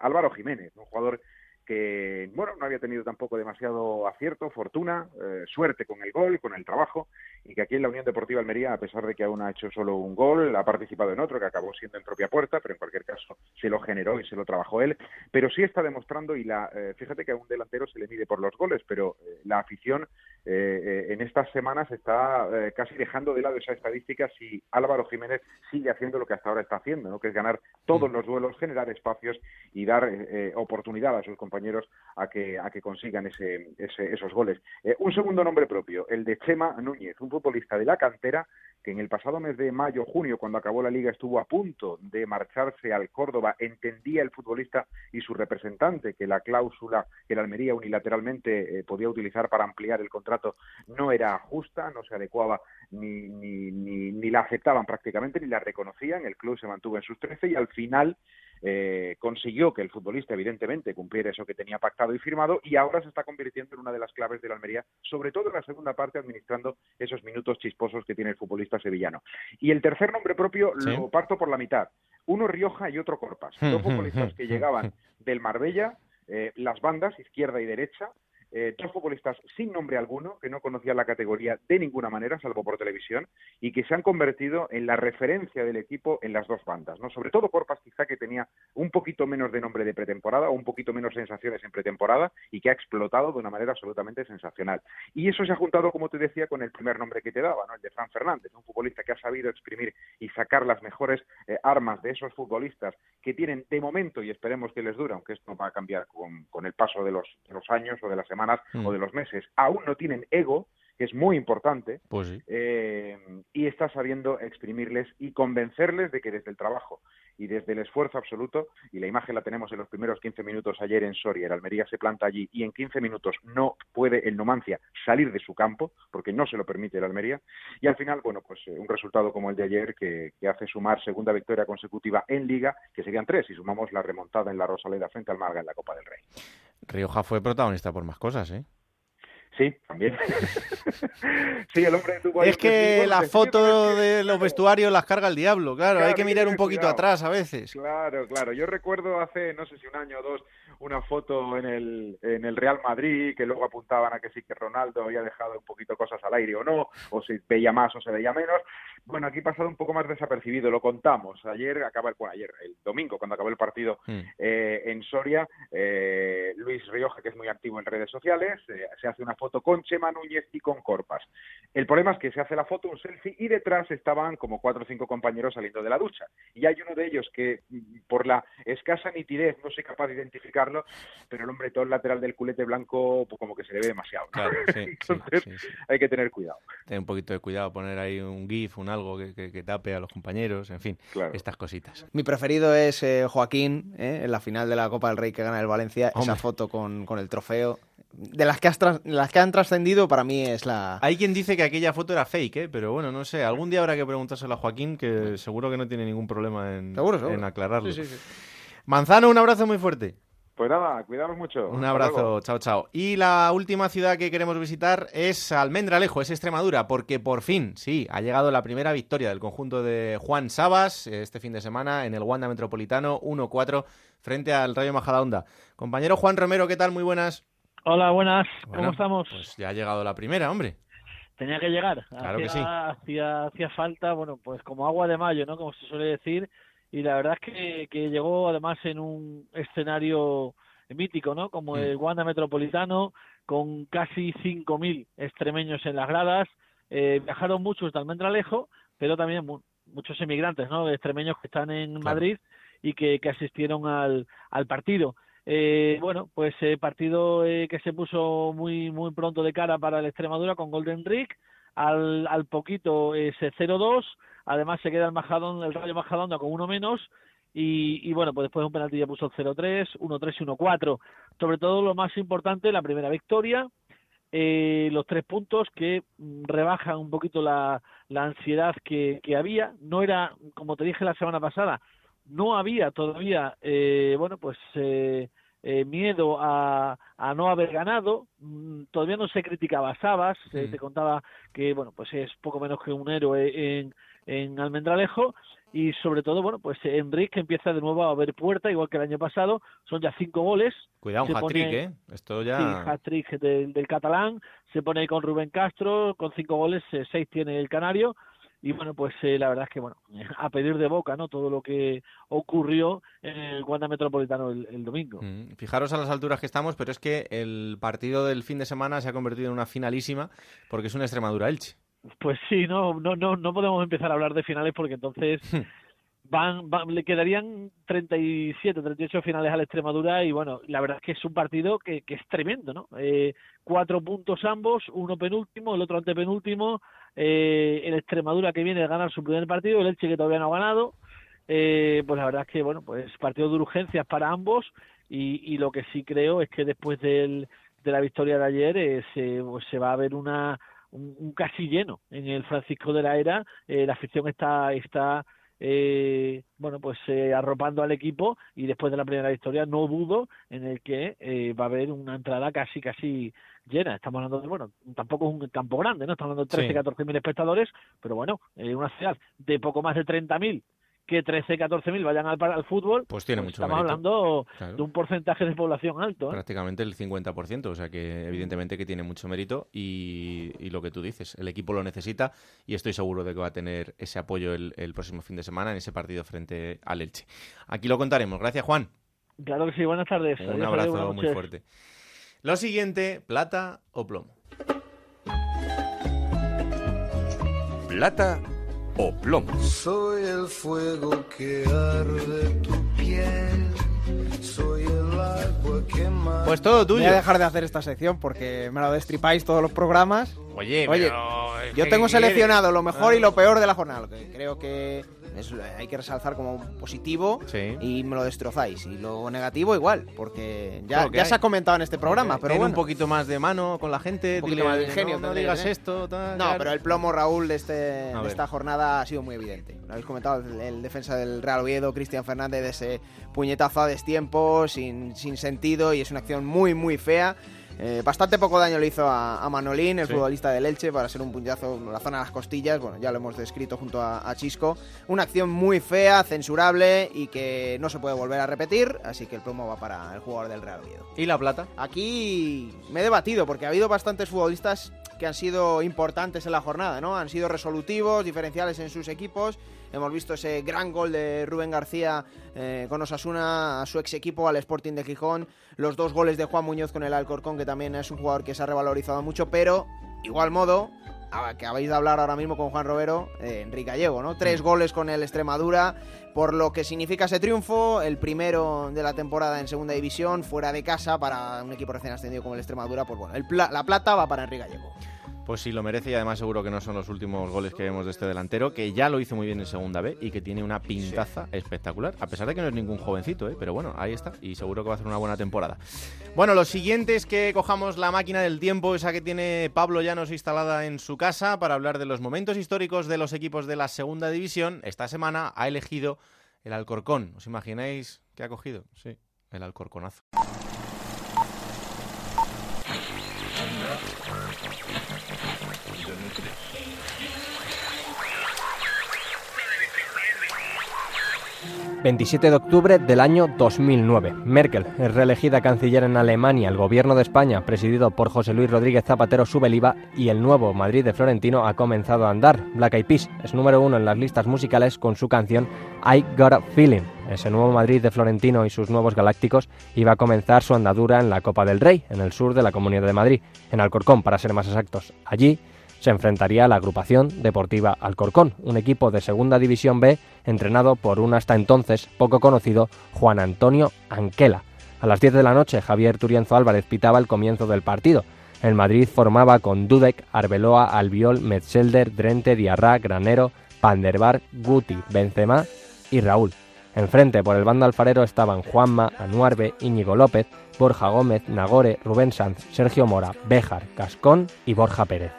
Álvaro Jiménez, un jugador que bueno no había tenido tampoco demasiado acierto, fortuna, eh, suerte con el gol, con el trabajo y que aquí en la Unión Deportiva Almería, a pesar de que aún ha hecho solo un gol, ha participado en otro que acabó siendo en propia puerta, pero en cualquier caso se lo generó y se lo trabajó él, pero sí está demostrando y la eh, fíjate que a un delantero se le mide por los goles, pero eh, la afición en estas semanas está casi dejando de lado esa estadística si Álvaro Jiménez sigue haciendo lo que hasta ahora está haciendo, ¿no? que es ganar todos mm. los duelos, generar espacios y dar oportunidad a sus compañeros a que, a que consigan ese, esos goles. Eh, un segundo nombre propio, el de Chema Núñez, un futbolista de la cantera que en el pasado mes de mayo, junio, cuando acabó la liga, estuvo a punto de marcharse al Córdoba, entendía el futbolista y su representante que la cláusula que la Almería unilateralmente eh, podía utilizar para ampliar el contrato no era justa, no se adecuaba ni, ni, ni, ni la aceptaban prácticamente, ni la reconocían, el club se mantuvo en sus trece y al final eh, consiguió que el futbolista, evidentemente, cumpliera eso que tenía pactado y firmado y ahora se está convirtiendo en una de las claves de la Almería, sobre todo en la segunda parte, administrando esos minutos chisposos que tiene el futbolista sevillano. Y el tercer nombre propio lo parto por la mitad. Uno Rioja y otro Corpas. Dos futbolistas que llegaban del Marbella, eh, las bandas, izquierda y derecha, eh, dos futbolistas sin nombre alguno, que no conocían la categoría de ninguna manera, salvo por televisión, y que se han convertido en la referencia del equipo en las dos bandas, ¿no? Sobre todo Corpas, quizá que tenía un poquito menos de nombre de pretemporada, o un poquito menos sensaciones en pretemporada, y que ha explotado de una manera absolutamente sensacional. Y eso se ha juntado, como te decía, con el primer nombre que te daba, ¿no? El de Fran Fernández, un futbolista que ha sabido exprimir y sacar las mejores eh, armas de esos futbolistas que tienen de momento, y esperemos que les dure, aunque esto va a cambiar con, el paso de los años o de las semanas o mm. de los meses, aún no tienen ego que es muy importante, Pues sí. eh, y está sabiendo exprimirles y convencerles de que desde el trabajo y desde el esfuerzo absoluto, y la imagen la tenemos en los primeros 15 minutos ayer en Soria, el Almería se planta allí y en 15 minutos no puede el Numancia salir de su campo, porque no se lo permite el Almería, y al final, bueno, pues eh, un resultado como el de ayer que, que hace sumar segunda victoria consecutiva en Liga, que serían tres, si sumamos la remontada en la Rosaleda frente al Marga en la Copa del Rey. Rioja fue protagonista por más cosas, ¿eh? Sí, también. sí, el hombre Es que la foto de los vestuarios las carga el diablo, claro, hay Claro, que hay que mirar un poquito cuidado. atrás a veces. Claro, claro. Yo recuerdo hace, no sé si un año o dos, una foto en el, en el Real Madrid que luego apuntaban a que sí que Ronaldo había dejado un poquito cosas al aire o no, o se veía más o se veía menos. Bueno, aquí ha pasado un poco más desapercibido, lo contamos. Ayer acaba el, bueno, ayer, el domingo, cuando acabó el partido eh, en Soria, eh, Luis Rioja, que es muy activo en redes sociales, eh, se hace una foto con Chema Núñez y con Corpas. El problema es que se hace la foto, un selfie, y detrás estaban como cuatro o cinco compañeros saliendo de la ducha. Y hay uno de ellos que, mm, por la escasa nitidez, no soy capaz de pero el hombre todo el lateral del culete blanco, pues como que se le ve demasiado. ¿no? Claro, sí, sí, Entonces, sí, sí. hay que tener cuidado. Ten un poquito de cuidado, poner ahí un GIF, un algo que, que- que tape a los compañeros, en fin, estas cositas. Mi preferido es eh, Joaquín, ¿eh? en la final de la Copa del Rey que gana el Valencia, esa foto con, con el trofeo. De las que, has las que han trascendido, para mí es la... Hay quien dice que aquella foto era fake, ¿eh? pero bueno, no sé. Algún día habrá que preguntárselo a Joaquín, que seguro que no tiene ningún problema en, Seguro, seguro. en aclararlo. Sí, sí, sí. Manzano, un abrazo muy fuerte. Pues nada, cuidaros mucho. Un abrazo, chao, chao. Y la última ciudad que queremos visitar es Almendralejo, es Extremadura, porque por fin, sí, ha llegado la primera victoria del conjunto de Juan Sabas eh, este fin de semana en el Wanda Metropolitano 1-4 frente al Rayo Majadahonda. Compañero Juan Romero, ¿qué tal? Muy buenas. Hola, buenas. ¿Cómo estamos? Pues ya ha llegado la primera, hombre. Tenía que llegar. Claro que hacía, hacía, hacía falta, bueno, pues como agua de mayo, ¿no? Como se suele decir. Y la verdad es que, que llegó además en un escenario mítico, ¿no? Como el Wanda Metropolitano, con casi 5.000 extremeños en las gradas. Eh, viajaron muchos de Almendralejo, pero también mu- muchos emigrantes, ¿no? Extremeños que están en Madrid y que, que asistieron al, al partido. Eh, bueno, pues eh, partido eh, que se puso muy muy pronto de cara para el Extremadura con Golden Rick. Al, al poquito ese 0-2. Además se queda el Majadón, el Rayo Majadonda con uno menos. Y, y bueno, pues después un penalti ya puso el 0-3, 1-3 y 1-4. Sobre todo lo más importante, la primera victoria. eh, los tres puntos que mm, rebajan un poquito la, la ansiedad que, que había. No era, como te dije la semana pasada, no había todavía, eh, bueno, pues eh, eh, miedo a, a no haber ganado. Mm, Todavía no se criticaba a Sabas. Mm. te contaba que, bueno, pues es poco menos que un héroe en, en Almendralejo. Y sobre todo, bueno, pues Enrique empieza de nuevo a ver puerta, igual que el año pasado. Son ya cinco goles. Cuidado, un hat-trick, pone- ¿eh? Esto ya... Sí, hat-trick del, del catalán. Se pone con Rubén Castro, con cinco goles, eh, seis tiene el canario. Y bueno, pues eh, la verdad es que, bueno, a pedir de boca, ¿no? Todo lo que ocurrió en el Wanda Metropolitano el, el domingo. Mm, Fijaros a las alturas que estamos, pero es que el partido del fin de semana se ha convertido en una finalísima porque es una Extremadura-Elche. Pues sí, no, no, no, no podemos empezar a hablar de finales porque entonces van, van- le quedarían 37, 38 finales a la Extremadura y bueno, la verdad es que es un partido que, que es tremendo, ¿no? Eh, cuatro puntos ambos, uno penúltimo, el otro antepenúltimo, eh, el Extremadura que viene a ganar su primer partido, el Elche que todavía no ha ganado, eh, pues la verdad es que bueno, pues partido de urgencias para ambos y, y lo que sí creo es que después del, de la victoria de ayer eh, se, pues se va a ver una un, un casi lleno en el Francisco de la Era. Eh, la afición está, está eh, bueno, pues eh, arropando al equipo y después de la primera victoria no dudo en el que eh, va a haber una entrada casi, casi llena. Estamos hablando de, bueno, tampoco es un campo grande, ¿no? Estamos hablando de 13, Sí. 14 mil espectadores, pero bueno, eh, una ciudad de poco más de 30 mil que 13, 14 mil vayan al, al fútbol, Pues tiene mucho estamos mérito. hablando Claro. de un porcentaje de población alto. ¿eh? Prácticamente el 50%, o sea que evidentemente que tiene mucho mérito y, y lo que tú dices, el equipo lo necesita y estoy seguro de que va a tener ese apoyo el, el próximo fin de semana en ese partido frente al Elche. Aquí lo contaremos. Gracias, Juan. Claro que sí, buenas tardes. Un Adiós, abrazo muy fuerte. Lo siguiente, plata o plomo. Plata o plomo. Soy el fuego que arde tu piel. Pues todo tuyo. Voy a dejar de hacer esta sección porque me lo destripáis todos los programas Oye, Oye, pero, yo ¿qué tengo seleccionado lo mejor Ah. y lo peor de la jornada. Lo que creo que es- hay que resaltar como positivo Sí. y me lo destrozáis. Y lo negativo igual, porque ya, ya hay. se ha comentado en este programa. Pero Ten bueno, un poquito más de mano con la gente, un poquito dile, más de ingenio. no, digas esto. tal, No, pero el plomo, Raúl, de, este, de esta jornada ha sido muy evidente. Lo habéis comentado, el, el defensa del Real Oviedo, Cristian Fernández, de ese puñetazo a destiempo, sin, sin sentido, y es una acción muy, muy fea. Eh, bastante poco daño le hizo a, a Manolín, el Sí. futbolista del Elche, para ser un puñetazo en la zona de las costillas. Bueno, ya lo hemos descrito junto a, a Chisco. Una acción muy fea, censurable y que no se puede volver a repetir. Así que el plomo va para el jugador del Real Oviedo. ¿Y la plata? Aquí me he debatido porque ha habido bastantes futbolistas que han sido importantes en la jornada, ¿no? Han sido resolutivos, diferenciales en sus equipos. Hemos visto ese gran gol de Rubén García eh, con Osasuna a su ex equipo, al Sporting de Gijón. Los dos goles de Juan Muñoz con el Alcorcón, que también es un jugador que se ha revalorizado mucho, pero igual modo, que habéis de hablar ahora mismo con Juan Robero, eh, Enrique Gallego, ¿no? Tres goles con el Extremadura, por lo que significa ese triunfo, el primero de la temporada en segunda división, fuera de casa para un equipo recién ascendido como el Extremadura, pues bueno, el pla- la plata va para Enrique Gallego. Pues sí, lo merece y además seguro que no son los últimos goles que vemos de este delantero, que ya lo hizo muy bien en segunda B y que tiene una pintaza espectacular, a pesar de que no es ningún jovencito, ¿eh? pero bueno, ahí está y seguro que va a hacer una buena temporada. Bueno, lo siguiente es que cojamos la máquina del tiempo, esa que tiene Pablo Llanos instalada en su casa, para hablar de los momentos históricos de los equipos de la segunda división. Esta semana ha elegido el Alcorcón. ¿Os imagináis qué ha cogido? Sí, el Alcorconazo. Yo no creo. 27 de octubre del año 2009. Merkel es reelegida canciller en Alemania. El gobierno de España, presidido por José Luis Rodríguez Zapatero, sube el IVA y el nuevo Madrid de Florentino ha comenzado a andar. Black Eyed Peas es número uno en las listas musicales con su canción I Got a Feeling. Ese nuevo Madrid de Florentino y sus nuevos galácticos iba a comenzar su andadura en la Copa del Rey, en el sur de la Comunidad de Madrid, en Alcorcón, para ser más exactos. Allí se enfrentaría a la agrupación deportiva Alcorcón, un equipo de Segunda División B entrenado por un hasta entonces poco conocido Juan Antonio Anquela. A las 10 de la noche, Javier Turienzo Álvarez pitaba el comienzo del partido. El Madrid formaba con Dudek, Arbeloa, Albiol, Metzelder, Drente, Diarra, Granero, Panderbar, Guti, Benzema y Raúl. Enfrente, por el bando alfarero, estaban Juanma, Anuarbe, Íñigo López, Borja Gómez, Nagore, Rubén Sanz, Sergio Mora, Béjar, Cascón y Borja Pérez.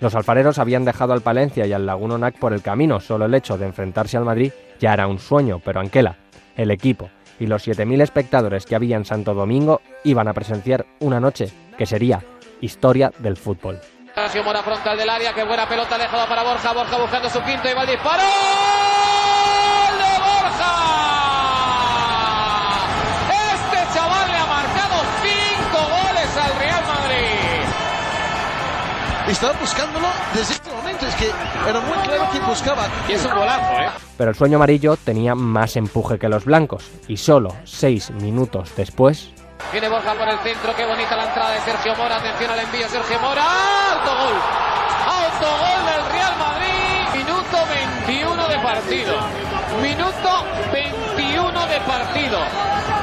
Los alfareros habían dejado al Palencia y al Lagunonac por el camino, solo el hecho de enfrentarse al Madrid ya era un sueño, pero Anquela, el equipo y los 7.000 espectadores que había en Santo Domingo iban a presenciar una noche que sería historia del fútbol. Mora frontal del área, qué buena pelota dejada para Borja, Borja buscando su quinto y va el disparo. ¡Gol de Borja! Estaba buscándolo desde este momento, es que era muy claro que buscaba. Y es un golazo, ¿eh? Pero el sueño amarillo tenía más empuje que los blancos y solo seis minutos después Viene Borja por el centro, qué bonita la entrada de Sergio Mora. Atención al envío, Sergio Mora. ¡Autogol! ¡Autogol del Real Madrid! Minuto 21 de partido. Minuto 21 de partido.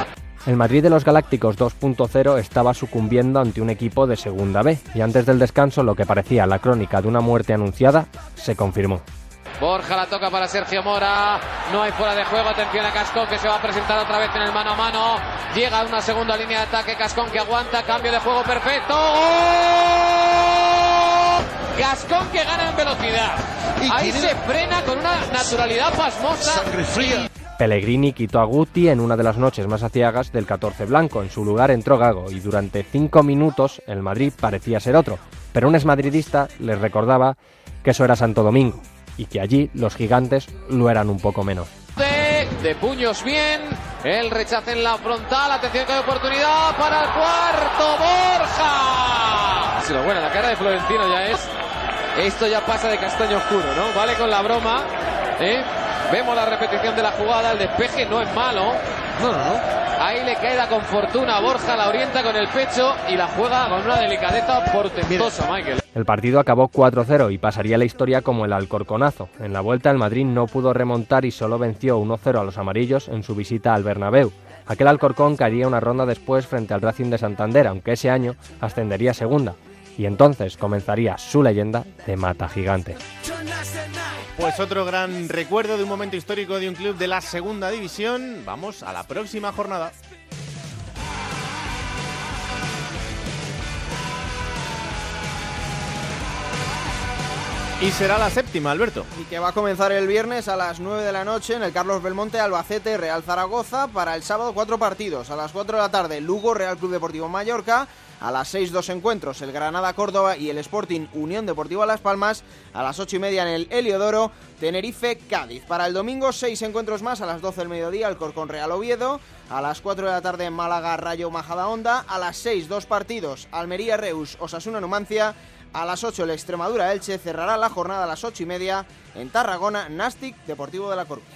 El Madrid de los Galácticos 2.0 estaba sucumbiendo ante un equipo de Segunda B y antes del descanso lo que parecía la crónica de una muerte anunciada se confirmó. Borja la toca para Sergio Mora. No hay fuera de juego. Atención a Cascón que se va a presentar otra vez en el mano a mano. Llega a una segunda línea de ataque. Cascón que aguanta. Cambio de juego perfecto. ¡Gol! Gascón que gana en velocidad. Ahí se frena con una naturalidad pasmosa. Pellegrini quitó a Guti en una de las noches más aciagas del 14 blanco. En su lugar entró Gago y durante cinco minutos el Madrid parecía ser otro. Pero un exmadridista les recordaba que eso era Santo Domingo y que allí los gigantes lo eran un poco menos. De, de puños bien. El rechace en la frontal. Atención que hay oportunidad para el cuarto. Borja. Si lo bueno, la cara de Florentino ya es. Esto ya pasa de castaño oscuro, ¿no? Vale con la broma. ¿eh? Vemos la repetición de la jugada. El despeje no es malo. No, no, no. Ahí le queda con fortuna a Borja, la orienta con el pecho y la juega con una delicadeza portentosa, Michael. El partido acabó 4-0 y pasaría a la historia como el Alcorconazo. En la vuelta el Madrid no pudo remontar y solo venció 1-0 a los amarillos en su visita al Bernabéu. Aquel Alcorcón caería una ronda después frente al Racing de Santander, aunque ese año ascendería a segunda. Y entonces comenzaría su leyenda de mata gigantes. Pues otro gran recuerdo de un momento histórico de un club de la segunda división. Vamos a la próxima jornada. Y será la séptima, Alberto. Y que va a comenzar el viernes a las 9 de la noche en el Carlos Belmonte, Albacete, Real Zaragoza. Para el sábado, cuatro partidos. A las 4 de la tarde, Lugo, Real Club Deportivo Mallorca. A las 6, dos encuentros, el Granada Córdoba y el Sporting Unión Deportiva Las Palmas. A las 8 y media en el Heliodoro, Tenerife Cádiz. Para el domingo, seis encuentros más. A las 12 del mediodía, el Corcón Real Oviedo. A las 4 de la tarde, Málaga Rayo Majadahonda. A las 6, dos partidos, Almería Reus, Osasuna Numancia. A las 8 el Extremadura Elche cerrará la jornada a las 8 y media en Tarragona, Nastic Deportivo de la Coruña.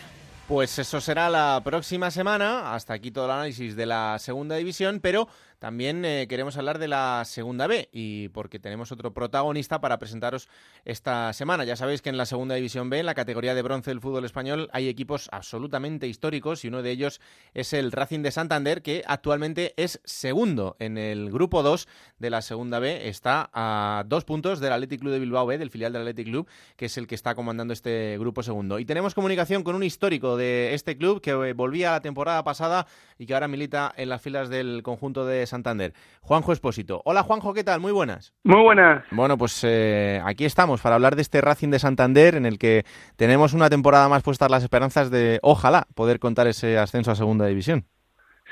Pues eso será la próxima semana. Hasta aquí todo el análisis de la segunda división, pero también eh, queremos hablar de la segunda B y porque tenemos otro protagonista para presentaros esta semana. Ya sabéis que en la segunda división B, en la categoría de bronce del fútbol español, hay equipos absolutamente históricos y uno de ellos es el Racing de Santander, que actualmente es segundo en el grupo 2 de la segunda B. Está a dos puntos del Athletic Club de Bilbao B, del filial del Athletic Club, que es el que está comandando este grupo segundo. Y tenemos comunicación con un histórico de este club que eh, volvía la temporada pasada y que ahora milita en las filas del conjunto de Santander. Juanjo Espósito. Hola Juanjo, ¿qué tal? Muy buenas. Muy buenas. Bueno, pues eh, aquí estamos para hablar de este Racing de Santander en el que tenemos una temporada más puestas las esperanzas de, ojalá, poder contar ese ascenso a segunda división.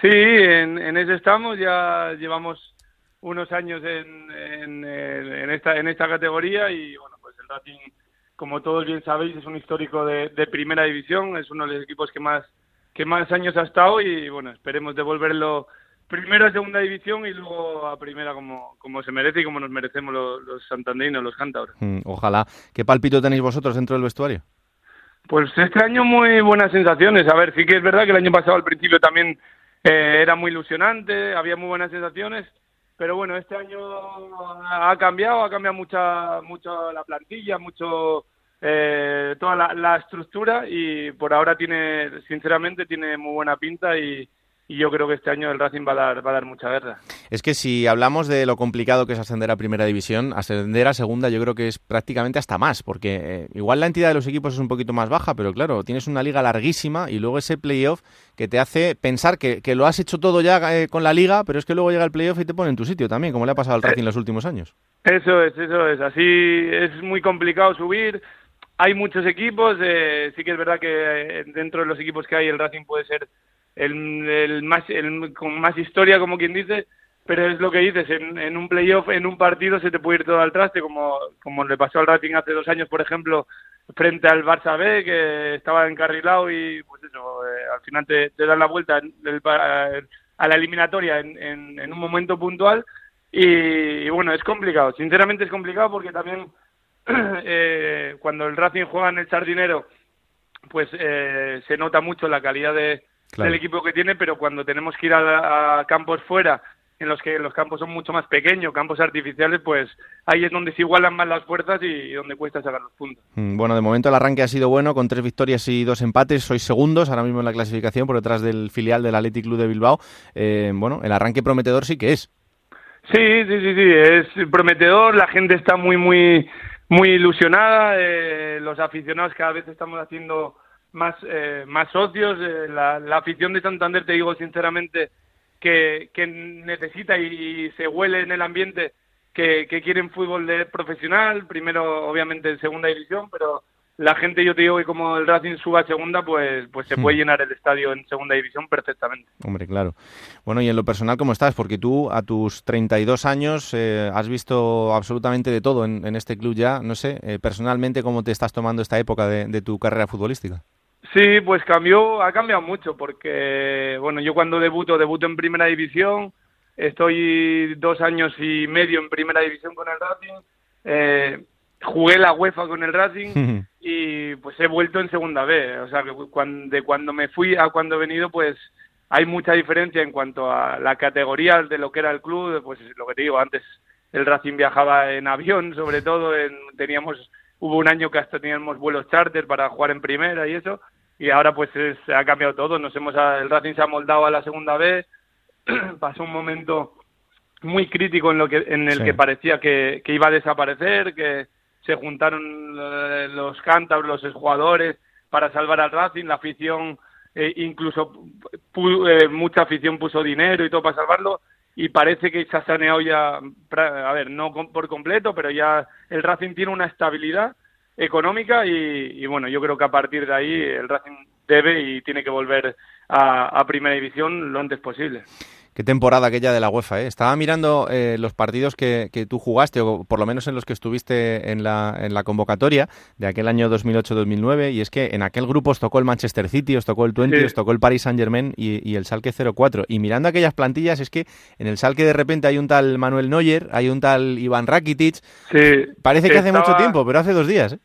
Sí, en, en eso estamos. Ya llevamos unos años en, en, en, esta, en esta categoría y bueno, pues el Racing, como todos bien sabéis, es un histórico de, de primera división. Es uno de los equipos que más que más años ha estado y bueno, esperemos devolverlo primero a segunda división y luego a primera como, como se merece y como nos merecemos los, los los cántabros. Mm, ojalá. ¿Qué palpito tenéis vosotros dentro del vestuario? Pues este año muy buenas sensaciones. A ver, sí que es verdad que el año pasado al principio también eh, era muy ilusionante, había muy buenas sensaciones, pero bueno, este año ha cambiado, ha cambiado mucha, mucho la plantilla, mucho eh, toda la, la, estructura y por ahora tiene, sinceramente, tiene muy buena pinta y, y yo creo que este año el Racing va a dar, va a dar mucha guerra. Es que si hablamos de lo complicado que es ascender a primera división, ascender a segunda yo creo que es prácticamente hasta más, porque eh, igual la entidad de los equipos es un poquito más baja, pero claro, tienes una liga larguísima y luego ese playoff que te hace pensar que, que lo has hecho todo ya eh, con la liga, pero es que luego llega el playoff y te pone en tu sitio también, como le ha pasado al Racing en los últimos años. Eso es, eso es, así es muy complicado subir. Hay muchos equipos, eh, sí que es verdad que eh, dentro de los equipos que hay el Racing puede ser el, el más el, con más historia como quien dice pero es lo que dices en, en un playoff en un partido se te puede ir todo al traste como como le pasó al Racing hace dos años por ejemplo frente al Barça B que estaba encarrilado y pues eso eh, al final te, te, dan la vuelta del, a la eliminatoria en, en, en un momento puntual y, y, bueno es complicado sinceramente es complicado porque también eh, cuando el Racing juega en el Sardinero pues eh, se nota mucho la calidad de claro. del equipo que tiene, pero cuando tenemos que ir a, a, campos fuera, en los que los campos son mucho más pequeños, campos artificiales, pues ahí es donde se igualan más las fuerzas y donde cuesta sacar los puntos. Bueno, de momento el arranque ha sido bueno, con tres victorias y dos empates, sois segundos ahora mismo en la clasificación por detrás del filial del Athletic Club de Bilbao. Eh, bueno, el arranque prometedor sí que es. Sí, sí, sí, sí, es prometedor, la gente está muy, muy, muy ilusionada, eh, los aficionados cada vez estamos haciendo más, eh, más socios. Eh, la, la, afición de Santander, te digo sinceramente, que, que necesita y, y, se huele en el ambiente que, que quieren fútbol de profesional, primero obviamente en segunda división, pero la gente, yo te digo que como el Racing suba a segunda, pues, pues se puede Hmm. llenar el estadio en segunda división perfectamente. Hombre, claro. Bueno, y en lo personal, ¿cómo estás? Porque tú, a tus 32 años, eh, has visto absolutamente de todo en, en, este club ya. No sé, eh, personalmente, ¿cómo te estás tomando esta época de, de tu carrera futbolística? Sí, pues cambió, ha cambiado mucho porque, bueno, yo cuando debuto, debuto en primera división, estoy dos años y medio en primera división con el Racing, eh, jugué la UEFA con el Racing y pues he vuelto en segunda B, o sea, que cuando, de cuando me fui a cuando he venido, pues hay mucha diferencia en cuanto a la categoría de lo que era el club, pues lo que te digo, antes el Racing viajaba en avión, sobre todo, en, teníamos hubo un año que hasta teníamos vuelos charter para jugar en primera y eso, y ahora pues es, ha cambiado todo, nos hemos el Racing se ha moldado a la segunda B, pasó un momento muy crítico en lo que en el Sí. que parecía que, que iba a desaparecer, que se juntaron eh, los cántabros, los jugadores para salvar al Racing, la afición eh, incluso pu- eh, mucha afición puso dinero y todo para salvarlo. Y parece que se ha saneado ya, a ver, no por completo, pero ya el Racing tiene una estabilidad económica y, y bueno, yo creo que a partir de ahí el Racing debe y tiene que volver a, a primera división lo antes posible. Qué temporada aquella de la UEFA, ¿eh? Estaba mirando eh, los partidos que, que tú jugaste, o por lo menos en los que estuviste en la, en la convocatoria de aquel año 2008-2009, y es que en aquel grupo os tocó el Manchester City, os tocó el Twente, Sí. os tocó el Paris Saint-Germain y, y el Salque 04. Y mirando aquellas plantillas, es que en el Salque de repente hay un tal Manuel Neuer, hay un tal Iván Rakitic. Sí, Parece que hace estaba- mucho tiempo, pero hace dos días, ¿eh?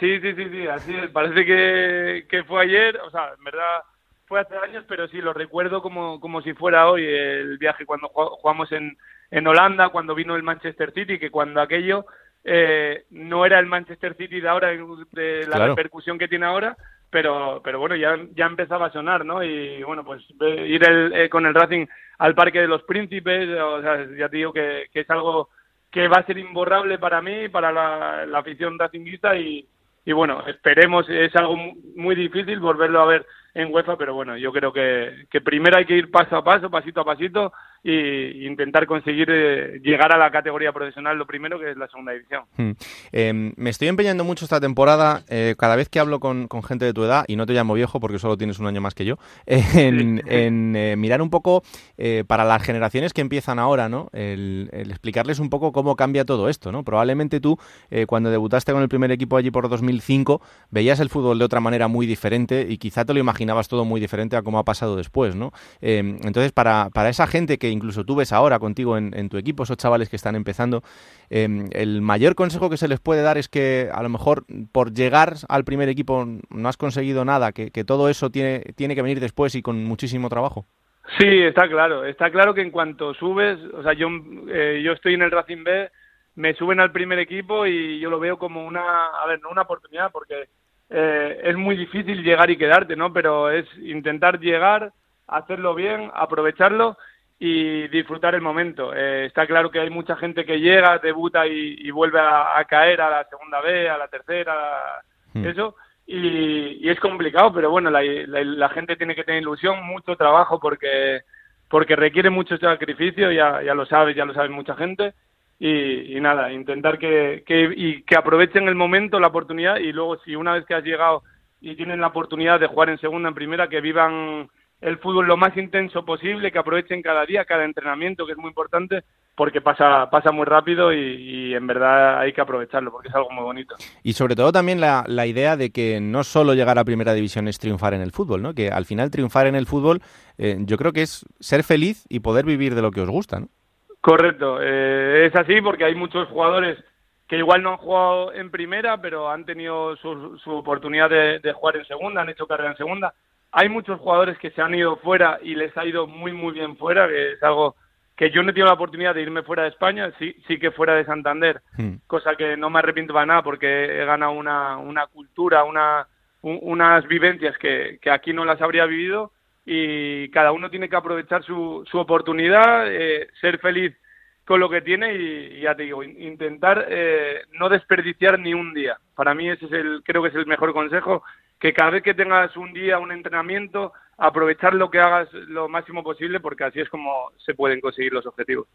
Sí, sí, sí, sí, así es. Parece que, que fue ayer, o sea, en verdad fue hace años, pero sí, lo recuerdo como, como si fuera hoy el viaje cuando jugamos en, en Holanda, cuando vino el Manchester City, que cuando aquello eh, no era el Manchester City de ahora, de la Claro. repercusión que tiene ahora, pero, pero bueno, ya, ya empezaba a sonar, ¿no? Y bueno, pues ir el- eh, con el Racing al Parque de los Príncipes, o sea, ya te digo que, que es algo que va a ser imborrable para mí, para la, la afición racinguista y, y bueno, esperemos, es algo mu- muy difícil volverlo a ver en UEFA, pero bueno, yo creo que, que primero hay que ir paso a paso, pasito a pasito y intentar conseguir eh, llegar a la categoría profesional lo primero que es la segunda división. Hmm. Eh, me estoy empeñando mucho esta temporada, eh, cada vez que hablo con, con gente de tu edad, y no te llamo viejo porque solo tienes un año más que yo, en, en, eh, mirar un poco para las generaciones que empiezan ahora, ¿no? El, el explicarles un poco cómo cambia todo esto, ¿no? Probablemente tú, cuando debutaste con el primer equipo allí por 2005, veías el fútbol de otra manera muy diferente y quizá te lo imaginabas todo muy diferente a cómo ha pasado después, ¿no? Eh, entonces, para, para esa gente que incluso tú ves ahora contigo en, en tu equipo, esos chavales que están empezando, eh, el mayor consejo que se les puede dar es que a lo mejor por llegar al primer equipo no has conseguido nada, que, que todo eso tiene, tiene que venir después y con muchísimo trabajo. Sí, está claro. Está claro que en cuanto subes, o sea, yo, eh, yo estoy en el Racing B, me suben al primer equipo y yo lo veo como una, a ver, no una oportunidad, porque eh, es muy difícil llegar y quedarte, ¿no? Pero es intentar llegar, hacerlo bien, aprovecharlo y disfrutar el momento. Eh, está claro que hay mucha gente que llega, debuta y, y vuelve a, a caer a la segunda B, a la tercera, Hmm. eso. Y, y es complicado, pero bueno, la, la- la gente tiene que tener ilusión, mucho trabajo, porque porque requiere mucho sacrificio, ya, ya lo sabes, ya lo sabe mucha gente. Y, nada, intentar que, que, y que aprovechen el momento, la oportunidad, y luego si una vez que has llegado y tienen la oportunidad de jugar en segunda, en primera, que vivan el fútbol lo más intenso posible, que aprovechen cada día, cada entrenamiento, que es muy importante, porque pasa, pasa muy rápido y, y en verdad hay que aprovecharlo, porque es algo muy bonito. Y sobre todo también la, la idea de que no solo llegar a primera división es triunfar en el fútbol, ¿no? Que al final triunfar en el fútbol eh, yo creo que es ser feliz y poder vivir de lo que os gusta, ¿no? Correcto, eh, es así porque hay muchos jugadores que igual no han jugado en primera, pero han tenido su, su oportunidad de, de jugar en segunda, han hecho carrera en segunda. Hay muchos jugadores que se han ido fuera y les ha ido muy, muy bien fuera, que es algo que yo no he tenido la oportunidad de irme fuera de España, sí, sí que fuera de Santander, cosa que no me arrepiento para nada porque he ganado una, una cultura, una, un- unas vivencias que, que aquí no las habría vivido y cada uno tiene que aprovechar su, su oportunidad, eh, ser feliz con lo que tiene y, ya te digo, in- intentar eh, no desperdiciar ni un día. Para mí ese es el, creo que es el mejor consejo, que cada vez que tengas un día, un entrenamiento, aprovechar lo que hagas lo máximo posible porque así es como se pueden conseguir los objetivos.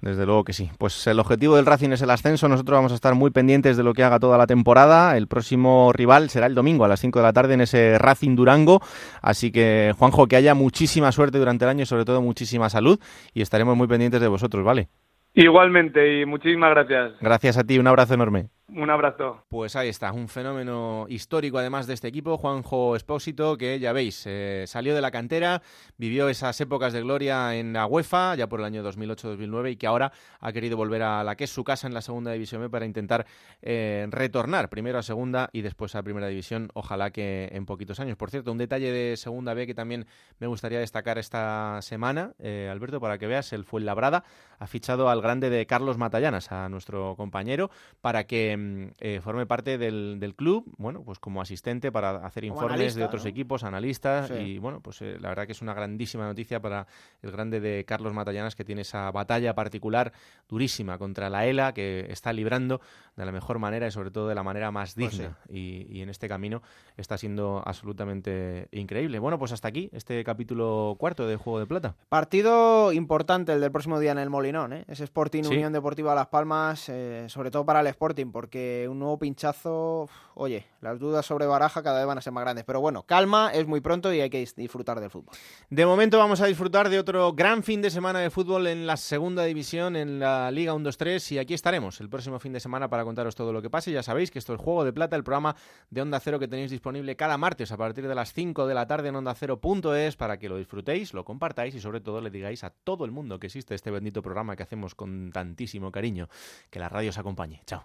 Desde luego que sí. Pues el objetivo del Racing es el ascenso. Nosotros vamos a estar muy pendientes de lo que haga toda la temporada. El próximo rival será el domingo a las 5 de la tarde en ese Racing Durango. Así que, Juanjo, que haya muchísima suerte durante el año y sobre todo muchísima salud. Y estaremos muy pendientes de vosotros, ¿vale? Igualmente y muchísimas gracias. Gracias a ti. Un abrazo enorme. Un abrazo. Pues ahí está, un fenómeno histórico además de este equipo, Juanjo Espósito, que ya veis, eh, salió de la cantera, vivió esas épocas de gloria en la UEFA, ya por el año 2008-2009, y que ahora ha querido volver a la que es su casa en la segunda división B para intentar eh, retornar primero a segunda y después a primera división, ojalá que en poquitos años. Por cierto, un detalle de segunda B que también me gustaría destacar esta semana, eh, Alberto, para que veas, el Fuenlabrada ha fichado al grande de Carlos Matallanas, a nuestro compañero, para que mm, eh, forme parte del, del club, bueno, pues como asistente para hacer Como informes analista, de otros ¿no? equipos, analistas, Sí. y bueno, pues eh, la verdad que es una grandísima noticia para el grande de Carlos Matallanas, que tiene esa batalla particular durísima contra la ELA, que está librando de la mejor manera y sobre todo de la manera más Pues digna. y, y en este camino está siendo absolutamente increíble. Bueno, pues hasta aquí este capítulo cuarto de Juego de Plata. Partido importante el del próximo día en el Molinón, ¿eh? Ese Sporting Sí. Unión Deportiva Las Palmas, eh, sobre todo para el Sporting, porque un nuevo pinchazo, oye, las dudas sobre Baraja cada vez van a ser más grandes. Pero bueno, calma, es muy pronto y hay que dis- disfrutar del fútbol. De momento vamos a disfrutar de otro gran fin de semana de fútbol en la segunda división, en la Liga 1-2-3 y aquí estaremos el próximo fin de semana para contaros todo lo que pase. Ya sabéis que esto es Juego de Plata, el programa de Onda Cero que tenéis disponible cada martes a partir de las 5 de la tarde en OndaCero.es para que lo disfrutéis, lo compartáis y sobre todo le digáis a todo el mundo que existe este bendito programa que hacemos con tantísimo cariño. Que la radio os acompañe. Chao.